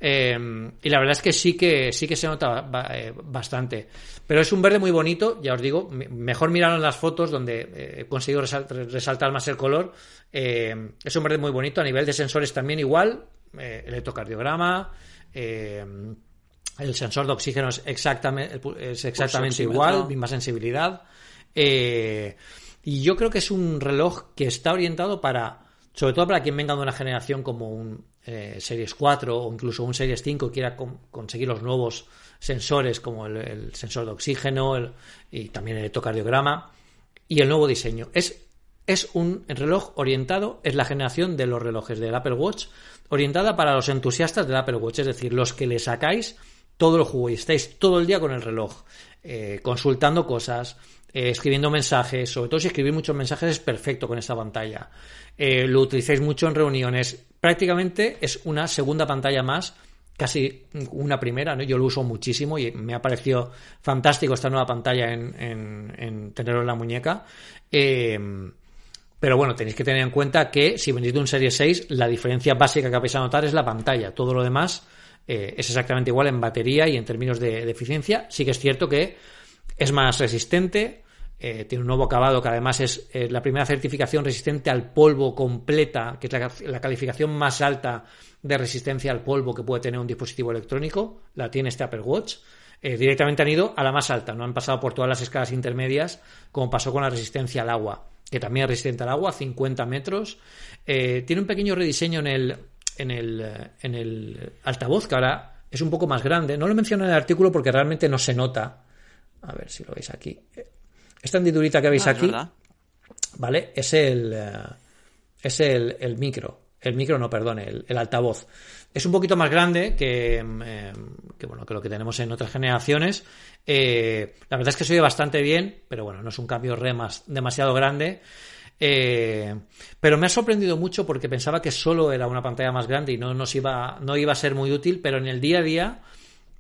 Speaker 1: Em, y la verdad es que sí que sí que se nota eh, bastante. Pero es un verde muy bonito, ya os digo. Mejor miraron en las fotos donde eh, he conseguido resaltar más el color. Em, es un verde muy bonito. A nivel de sensores también igual. Eh, electrocardiograma. Em, el sensor de oxígeno es exactamente, es exactamente igual, misma sensibilidad. Eh, y yo creo que es un reloj que está orientado para, sobre todo para quien venga de una generación como un eh, Series 4 o incluso un Series 5 y quiera conseguir los nuevos sensores como el, sensor de oxígeno y también el electrocardiograma y el nuevo diseño. Es, es un reloj orientado, es la generación de los relojes del Apple Watch, orientada para los entusiastas del Apple Watch, es decir, los que le sacáis todo el juego y estáis todo el día con el reloj, eh, consultando cosas, eh, escribiendo mensajes, sobre todo si escribir muchos mensajes es perfecto con esta pantalla. Eh, lo utilizáis mucho en reuniones. Prácticamente es una segunda pantalla más, casi una primera, ¿no? Yo lo uso muchísimo y me ha parecido fantástico esta nueva pantalla en, tenerlo en la muñeca. Em, pero bueno, tenéis que tener en cuenta que si venís de un Serie 6, la diferencia básica que vais a notar es la pantalla. Todo lo demás eh, es exactamente igual en batería y en términos de eficiencia. Sí que es cierto que es más resistente, eh, tiene un nuevo acabado que además es eh, la primera certificación resistente al polvo completa, que es la, calificación más alta de resistencia al polvo que puede tener un dispositivo electrónico, la tiene este Apple Watch. Eh, directamente han ido a la más alta, no han pasado por todas las escalas intermedias, como pasó con la resistencia al agua, que también es resistente al agua, 50 metros. tiene un pequeño rediseño en el, en el, en el altavoz, que ahora es un poco más grande. No lo menciono en el artículo porque realmente no se nota a ver si lo veis aquí. Esta hendidurita que veis ah, aquí, ¿vale? Es el, eh, es el, micro. El micro, no, perdón, el, altavoz. Es un poquito más grande que, mm, eh, que, bueno, que lo que tenemos en otras generaciones. Eh, la verdad es que se oye bastante bien, pero bueno, no es un cambio re demasiado grande. Eh, pero me ha sorprendido mucho porque pensaba que solo era una pantalla más grande y no nos iba, no iba a ser muy útil, pero en el día a día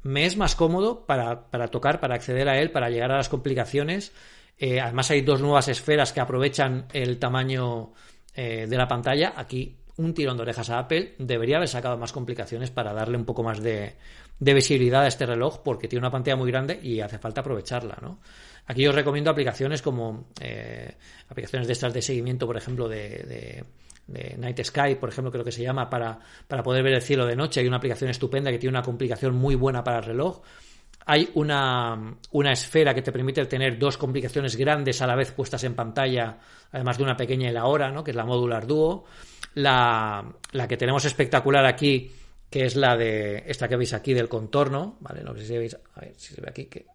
Speaker 1: me es más cómodo para, para tocar, para acceder a él, para llegar a las complicaciones. Eh, además hay dos nuevas esferas que aprovechan el tamaño eh, de la pantalla. Aquí un tirón de orejas a Apple. Debería haber sacado más complicaciones para darle un poco más de, de visibilidad a este reloj porque tiene una pantalla muy grande y hace falta aprovecharla, ¿no? Aquí os recomiendo aplicaciones como eh, aplicaciones de estas de seguimiento, por ejemplo, de, Night Sky, por ejemplo, creo que se llama, para, para poder ver el cielo de noche. Hay una aplicación estupenda que tiene una complicación muy buena para el reloj. Hay una, una, esfera que te permite tener dos complicaciones grandes a la vez puestas en pantalla, además de una pequeña y la hora, ¿no? que es la Modular Duo. La, la que tenemos espectacular aquí, que es la de esta que veis aquí del contorno, ¿vale? No sé si veis, a ver si se ve aquí, que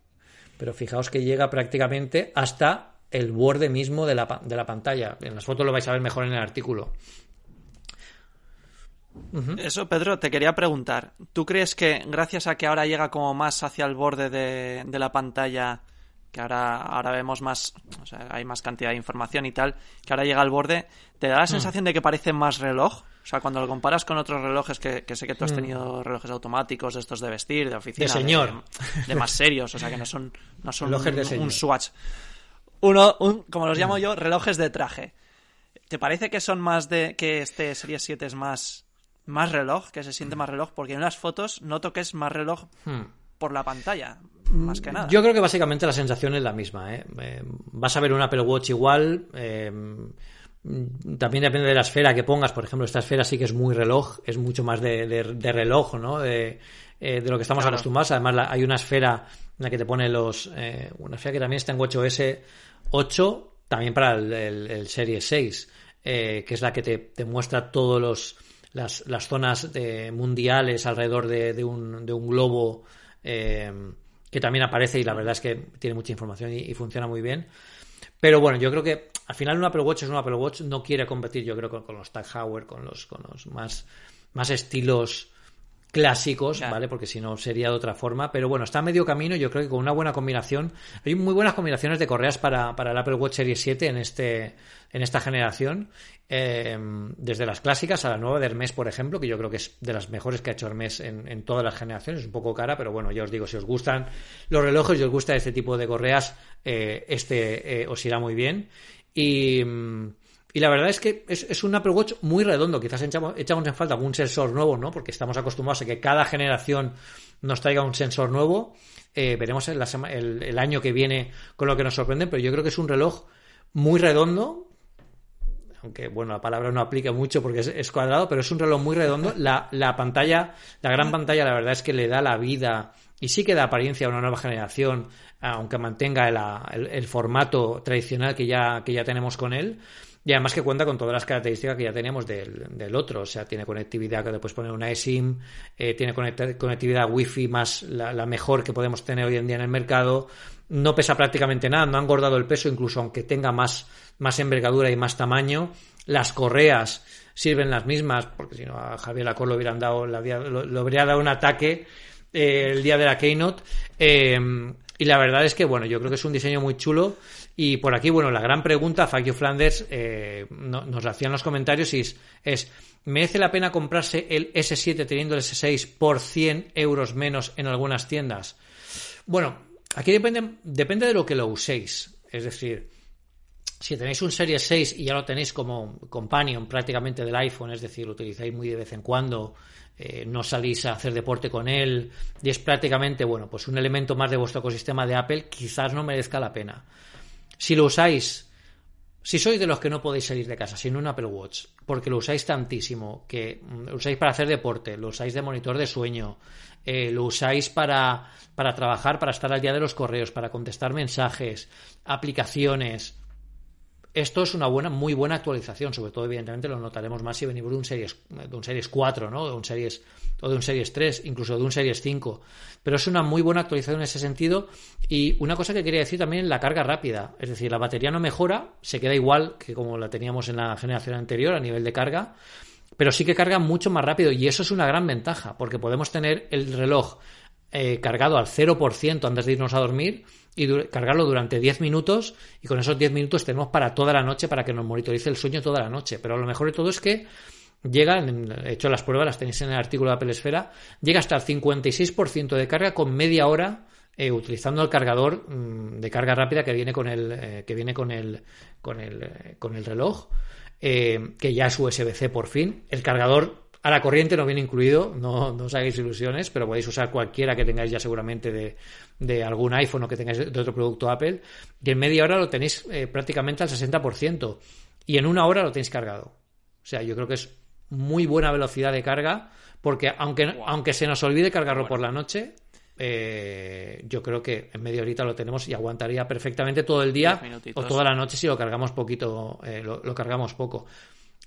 Speaker 1: pero fijaos que llega prácticamente hasta el borde mismo de la, de la pantalla. En las fotos lo vais a ver mejor en el artículo.
Speaker 2: Eso, Pedro, te quería preguntar. ¿Tú crees que gracias a que ahora llega como más hacia el borde de, de la pantalla, que ahora, ahora vemos más, o sea, hay más cantidad de información y tal, que ahora llega al borde, ¿te da la mm. sensación de que parece más reloj? O sea, cuando lo comparas con otros relojes, que, sé que tú has mm. tenido relojes automáticos, de estos de vestir, de oficina.
Speaker 1: De señor.
Speaker 2: De, más serios, o sea, que no son, no son un, swatch. Uno, como los llamo yo, relojes de traje. ¿Te parece que son más de. que este Series 7 es más. más reloj, que se siente más reloj? Porque en las fotos noto que es más reloj hmm. por la pantalla, más que nada.
Speaker 1: Yo creo que básicamente la sensación es la misma. ¿eh? eh vas a ver un Apple Watch igual. Eh, Mm, también depende de la esfera que pongas. Por ejemplo, esta esfera sí que es muy reloj, es mucho más de, reloj, ¿no? De, de, lo que estamos acostumbrados. Además, hay una esfera en la que te pone los. Eh, una esfera que también está en WatchOS 8, también para el, el, Serie 6, eh, que es la que te, muestra todos los. Las, las zonas mundiales alrededor de, un, de un globo que también aparece y la verdad es que tiene mucha información y funciona muy bien. Pero bueno, yo creo que al final un Apple Watch es un Apple Watch, no quiere competir, yo creo, con, los Tag Heuer, con los, con los más, más estilos clásicos, ¿vale? Porque si no sería de otra forma. Pero bueno, está a medio camino. Yo creo que con una buena combinación. Hay muy buenas combinaciones de correas para, para el Apple Watch Series 7 en, este, en esta generación. Eh, desde las clásicas a la nueva de Hermes, por ejemplo, que yo creo que es de las mejores que ha hecho Hermes en, en todas las generaciones. Es un poco cara, pero bueno, ya os digo, si os gustan los relojes y os gusta este tipo de correas, eh, este eh, os irá muy bien. Y. Y la verdad es que es, un Apple Watch muy redondo. Quizás echamos, echamos, en falta algún sensor nuevo, ¿no? Porque estamos acostumbrados a que cada generación nos traiga un sensor nuevo. Eh, veremos el, el, año que viene con lo que nos sorprende, pero yo creo que es un reloj muy redondo. Aunque, bueno, la palabra no aplica mucho porque es, cuadrado, pero es un reloj muy redondo. La, la, pantalla, la gran pantalla, la verdad es que le da la vida y sí que da apariencia a una nueva generación, aunque mantenga el, el formato tradicional que ya, que ya tenemos con él. Y además que cuenta con todas las características que ya teníamos del, otro. O sea, tiene conectividad que puedes poner una eSIM, eh, tiene conectividad Wi-Fi más la, mejor que podemos tener hoy en día en el mercado. No pesa prácticamente nada, no han engordado el peso, incluso aunque tenga más, más envergadura y más tamaño. Las correas sirven las mismas, porque si no a Javier Lacor lo hubieran dado, lo, habría dado un ataque eh, el día de la Keynote. Eh, y la verdad es que, bueno, yo creo que es un diseño muy chulo. Y por aquí, bueno, la gran pregunta, Fabio Flanders eh, nos hacía en los comentarios es, es, ¿merece la pena comprarse el S7 teniendo el S6 por 100 euros menos en algunas tiendas? Bueno, aquí depende, depende de lo que lo uséis. Es decir, si tenéis un Series 6 y ya lo tenéis como companion prácticamente del iPhone, es decir, lo utilizáis muy de vez en cuando, eh, no salís a hacer deporte con él y es prácticamente, bueno, pues un elemento más de vuestro ecosistema de Apple, quizás no merezca la pena. Si lo usáis, si sois de los que no podéis salir de casa sin un Apple Watch, porque lo usáis tantísimo, que mm, lo usáis para hacer deporte, lo usáis de monitor de sueño, eh, lo usáis para, para trabajar, para estar al día de los correos, para contestar mensajes, aplicaciones, esto es una buena, muy buena actualización, sobre todo evidentemente lo notaremos más si venimos de un Series, de un Series 4, ¿no? De un Series, o de un Series 3, incluso de un Series 5. Pero es una muy buena actualización en ese sentido. Y una cosa que quería decir también, la carga rápida. Es decir, la batería no mejora, se queda igual que como la teníamos en la generación anterior a nivel de carga, pero sí que carga mucho más rápido y eso es una gran ventaja, porque podemos tener el reloj eh, cargado al 0% antes de irnos a dormir y cargarlo durante 10 minutos y con esos 10 minutos tenemos para toda la noche para que nos monitorice el sueño toda la noche. Pero lo mejor de todo es que llega, he hecho las pruebas, las tenéis en el artículo de Apple Esfera, llega hasta el 56% de carga con media hora eh, utilizando el cargador mm, de carga rápida que viene con el, eh, que viene con el, con el, eh, con el reloj, que ya es USB-C por fin. El cargador a la corriente no viene incluido, no, no os hagáis ilusiones, pero podéis usar cualquiera que tengáis ya seguramente de, de algún iPhone o que tengáis de otro producto Apple. Y en media hora lo tenéis prácticamente al 60%. Y en una hora lo tenéis cargado. O sea, yo creo que es muy buena velocidad de carga, porque aunque, aunque se nos olvide cargarlo por la noche, eh, yo creo que en media horita lo tenemos y aguantaría perfectamente todo el día o toda la noche si lo cargamos poquito, eh, lo, cargamos poco.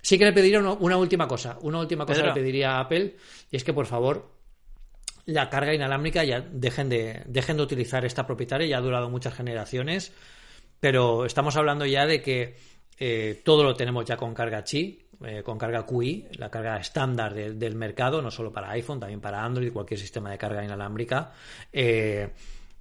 Speaker 1: Sí que le pediría una, última cosa, una última cosa le pediría a Apple y es que por favor la carga inalámbrica ya dejen de, dejen de utilizar esta propietaria, ya ha durado muchas generaciones, pero estamos hablando ya de que eh, todo lo tenemos ya con carga Qi, eh, con carga QI, la carga estándar del mercado, no solo para iPhone, también para Android, cualquier sistema de carga inalámbrica, eh,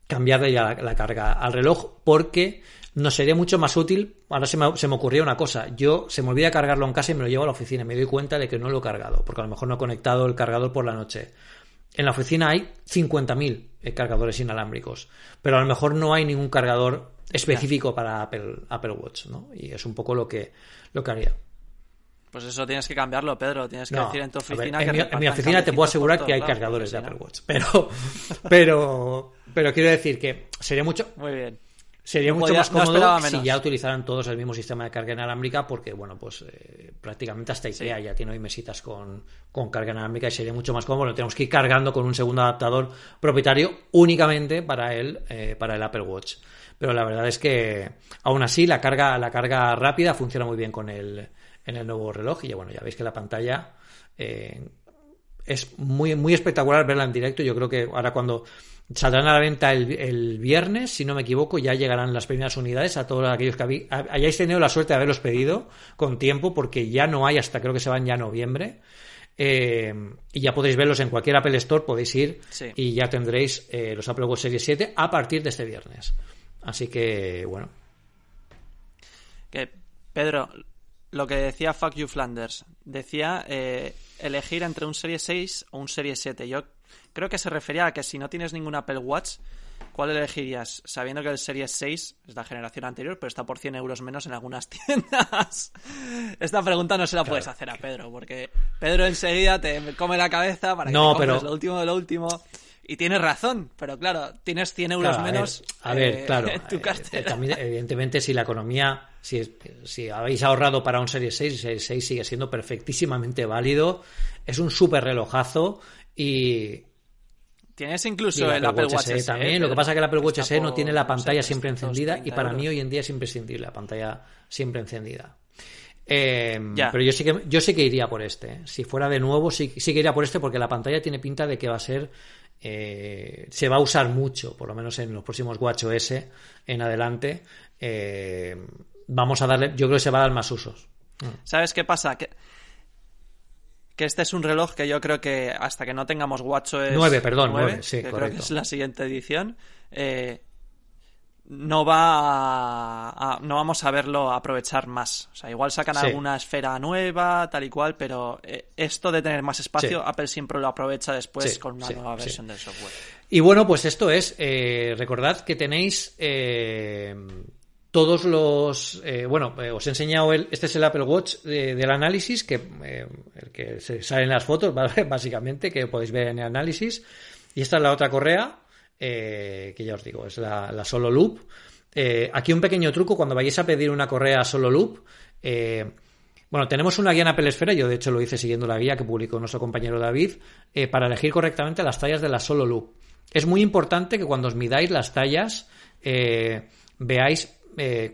Speaker 1: cambiarle ya la, carga al reloj porque nos sería mucho más útil. Ahora se me, se me ocurrió una cosa. Yo se me olvida cargarlo en casa y me lo llevo a la oficina y me doy cuenta de que no lo he cargado, porque a lo mejor no he conectado el cargador por la noche. En la oficina hay 50.000 eh, cargadores inalámbricos, pero a lo mejor no hay ningún cargador específico para Apple, Apple Watch, ¿no? Y es un poco lo que, lo que haría.
Speaker 2: Pues eso tienes que cambiarlo, Pedro. Tienes que decir en tu oficina que.
Speaker 1: En mi, oficina te puedo asegurar que hay cargadores de Apple Watch. Pero, pero, pero quiero decir que sería mucho.
Speaker 2: Muy bien.
Speaker 1: Sería mucho más cómodo si ya utilizaran todos el mismo sistema de carga inalámbrica, porque, bueno, pues eh, prácticamente hasta IKEA ya tiene hoy mesitas con, con, carga inalámbrica y sería mucho más cómodo. Lo tenemos que ir cargando con un segundo adaptador propietario únicamente para el, eh, para el Apple Watch. Pero la verdad es que, aún así, la carga, la carga rápida funciona muy bien con el, en el nuevo reloj. Y bueno, ya veis que la pantalla eh, es muy, muy espectacular verla en directo. Yo creo que ahora cuando saldrán a la venta el, viernes, si no me equivoco, ya llegarán las primeras unidades a todos aquellos que hayáis tenido la suerte de haberlos pedido con tiempo, porque ya no hay hasta creo que se van ya noviembre. Eh, y ya podéis verlos en cualquier Apple Store, podéis ir y ya tendréis eh, los Apple Watch Series 7 a partir de este viernes. Así que, bueno.
Speaker 2: Que, Pedro, lo que decía Fuck You Flanders. Decía eh, elegir entre un Serie 6 o un Serie 7. Yo creo que se refería a que si no tienes ningún Apple Watch, ¿cuál elegirías? Sabiendo que el Serie 6 es la generación anterior, pero está por 100 euros menos en algunas tiendas. Esta pregunta no se la puedes hacer a Pedro, porque Pedro enseguida te come la cabeza para que no, te pero... lo último de lo último. Y tienes razón, pero claro, tienes 100 euros menos
Speaker 1: a ver, claro, en tu eh, cartera. también, evidentemente, si la economía, si, si habéis ahorrado para un Serie 6, el Serie 6 sigue siendo perfectísimamente válido. Es un súper relojazo y,
Speaker 2: Tienes incluso el, Apple, Watch SE,
Speaker 1: también. Lo que pasa es que el Apple Watch SE no tiene la pantalla siempre encendida y para mí hoy en día es imprescindible la pantalla siempre encendida. Eh, pero yo sí que yo sí que iría por este. Si fuera de nuevo, sí, sí que iría por este porque la pantalla tiene pinta de que va a ser eh, se va a usar mucho, por lo menos en los próximos WatchOS en adelante. Eh, vamos a darle, yo creo que se va a dar más usos.
Speaker 2: ¿Sabes qué pasa? Que, que este es un reloj que yo creo que hasta que no tengamos WatchOS
Speaker 1: 9, perdón, 9, sí,
Speaker 2: que creo que es la siguiente edición, eh, no va a, no vamos a verlo aprovechar más. O sea, igual sacan alguna esfera nueva, tal y cual, pero eh, esto de tener más espacio, Apple siempre lo aprovecha después con una nueva versión del software.
Speaker 1: Y bueno, pues esto es, eh, recordad que tenéis eh, todos los, bueno, os he enseñado el, este es el Apple Watch del análisis, que, el que se sale en las fotos, básicamente, que podéis ver en el análisis. Y esta es la otra correa, eh, que ya os digo, es la, solo loop. Eh, aquí un pequeño truco, cuando vayáis a pedir una correa solo loop, eh, bueno, tenemos una guía en Apple Esfera, yo de hecho lo hice siguiendo la guía que publicó nuestro compañero David, para elegir correctamente las tallas de la solo loop. Es muy importante que cuando os midáis las tallas, veáis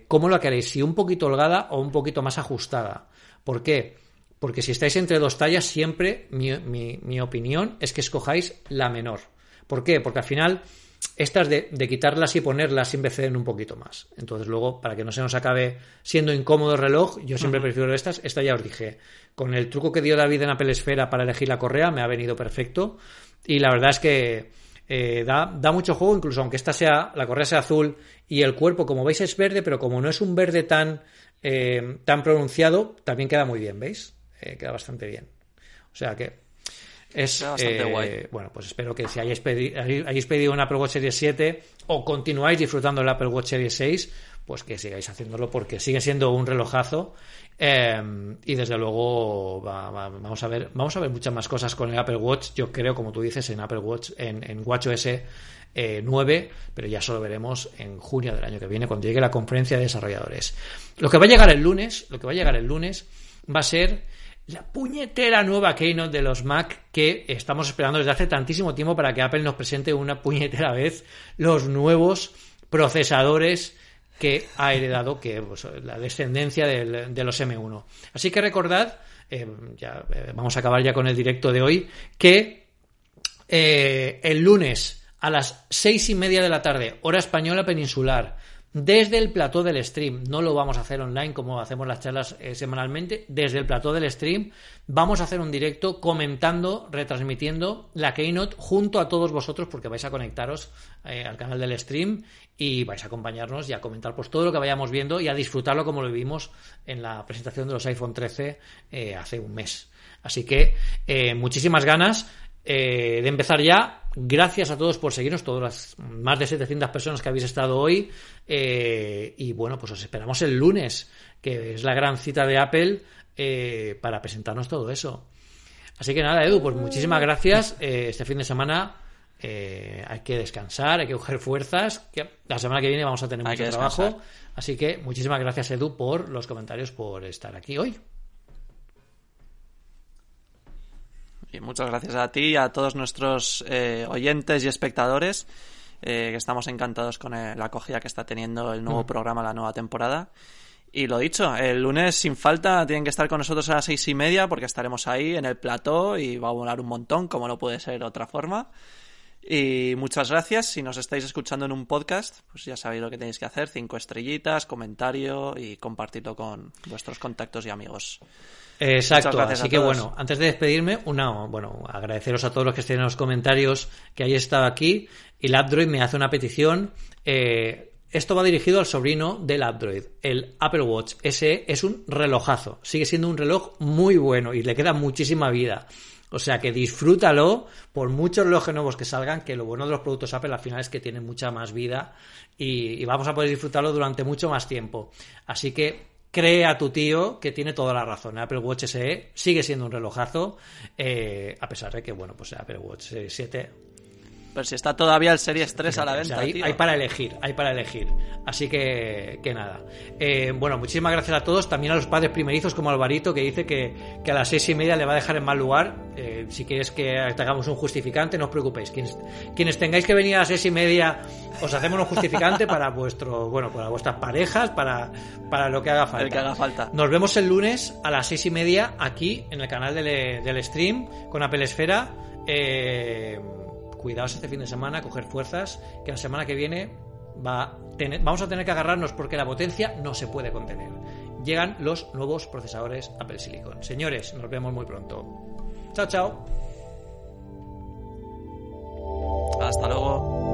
Speaker 1: cómo lo queréis, si un poquito holgada o un poquito más ajustada. ¿Por qué? Porque si estáis entre dos tallas, siempre mi opinión es que escojáis la menor. ¿Por qué? Porque al final estas de, quitarlas y ponerlas siempre ceden un poquito más. Entonces luego, para que no se nos acabe siendo incómodo el reloj, yo siempre prefiero estas. Esta ya os dije, con el truco que dio David en Apple Esfera para elegir la correa, me ha venido perfecto. Y la verdad es que eh, da, da, mucho juego, incluso aunque esta sea, la correa sea azul y el cuerpo, como veis, es verde, pero como no es un verde tan, eh, tan pronunciado, también queda muy bien, ¿veis? Eh, queda bastante bien. O sea que es
Speaker 2: bastante guay.
Speaker 1: Bueno, pues espero que si hayáis, pedido, hayáis pedido un Apple Watch Series 7 o continuáis disfrutando del Apple Watch Series 6, pues que sigáis haciéndolo porque sigue siendo un relojazo eh, y desde luego va, va, vamos a ver vamos a ver muchas más cosas con el Apple Watch yo creo como tú dices en Apple Watch en, en WatchOS eh, 9 pero ya solo veremos en junio del año que viene cuando llegue la conferencia de desarrolladores lo que va a llegar el lunes lo que va a llegar el lunes va a ser la puñetera nueva Keynote de los Mac que estamos esperando desde hace tantísimo tiempo para que Apple nos presente una puñetera vez los nuevos procesadores que ha heredado que pues, la descendencia del, de los M1. Así que recordad, eh, ya eh, vamos a acabar ya con el directo de hoy, que eh, el lunes a las seis y media de la tarde, hora española peninsular, desde el plató del stream. No lo vamos a hacer online como hacemos las charlas eh, semanalmente. Desde el plató del stream vamos a hacer un directo comentando, retransmitiendo la Keynote junto a todos vosotros porque vais a conectaros eh, al canal del stream y vais a acompañarnos y a comentar pues todo lo que vayamos viendo y a disfrutarlo como lo vivimos en la presentación de los iPhone 13 eh, hace un mes. Así que eh, muchísimas ganas eh, de empezar ya. Gracias a todos por seguirnos, todas las más de 700 personas que habéis estado hoy. Eh, y bueno, pues os esperamos el lunes, que es la gran cita de Apple eh, para presentarnos todo eso. Así que nada, Edu, pues muchísimas gracias. Eh, este fin de semana hay que descansar, hay que coger fuerzas. Que la semana que viene vamos a tener
Speaker 2: Hay
Speaker 1: mucho trabajo. Así que muchísimas gracias, Edu, por los comentarios, por estar aquí hoy.
Speaker 2: Y muchas gracias a ti y a todos nuestros eh, oyentes y espectadores, eh, que estamos encantados con eh, la acogida que está teniendo el nuevo programa, la nueva temporada. Y lo dicho, el lunes sin falta tienen que estar con nosotros a las seis y media porque estaremos ahí en el plató y va a volar un montón, como no puede ser de otra forma. Y muchas gracias. Si nos estáis escuchando en un podcast, pues ya sabéis lo que tenéis que hacer. Cinco estrellitas, comentario y compartirlo con vuestros contactos y amigos.
Speaker 1: Exacto, así que bueno, antes de despedirme, una, bueno, agradeceros a todos los que estén en los comentarios que hayáis estado aquí. Y el Android me hace una petición. eh, esto va dirigido al sobrino del Android. El Apple Watch SE es un relojazo. Sigue siendo un reloj muy bueno y le queda muchísima vida. O sea que disfrútalo por muchos relojes nuevos que salgan, que lo bueno de los productos Apple al final es que tienen mucha más vida y, y vamos a poder disfrutarlo durante mucho más tiempo. Así que cree a tu tío que tiene toda la razón. Apple Watch SE sigue siendo un relojazo, eh, a pesar de que, bueno, pues Apple Watch Series 7
Speaker 2: Pero si está todavía el Series 3 a la
Speaker 1: o
Speaker 2: venta,
Speaker 1: sea, hay,
Speaker 2: tío.
Speaker 1: hay para elegir, hay para elegir. Así que, que nada. Eh, bueno, muchísimas gracias a todos, también a los padres primerizos como Alvarito, que dice que, que a las seis y media le va a dejar en mal lugar. Eh, si quieres que hagamos un justificante, no os preocupéis. Quienes, quienes tengáis que venir a las seis y media, os hacemos un justificante para vuestro, bueno, para vuestras parejas, para, para lo que haga falta.
Speaker 2: El que haga falta.
Speaker 1: Nos vemos el lunes a las seis y media aquí en el canal del, del stream con Apple Esfera. Eh, cuidaos este fin de semana, coger fuerzas, que la semana que viene va vamos a tener que agarrarnos porque la potencia no se puede contener. Llegan los nuevos procesadores Apple Silicon. Señores, nos vemos muy pronto. Chao, chao.
Speaker 2: Hasta luego.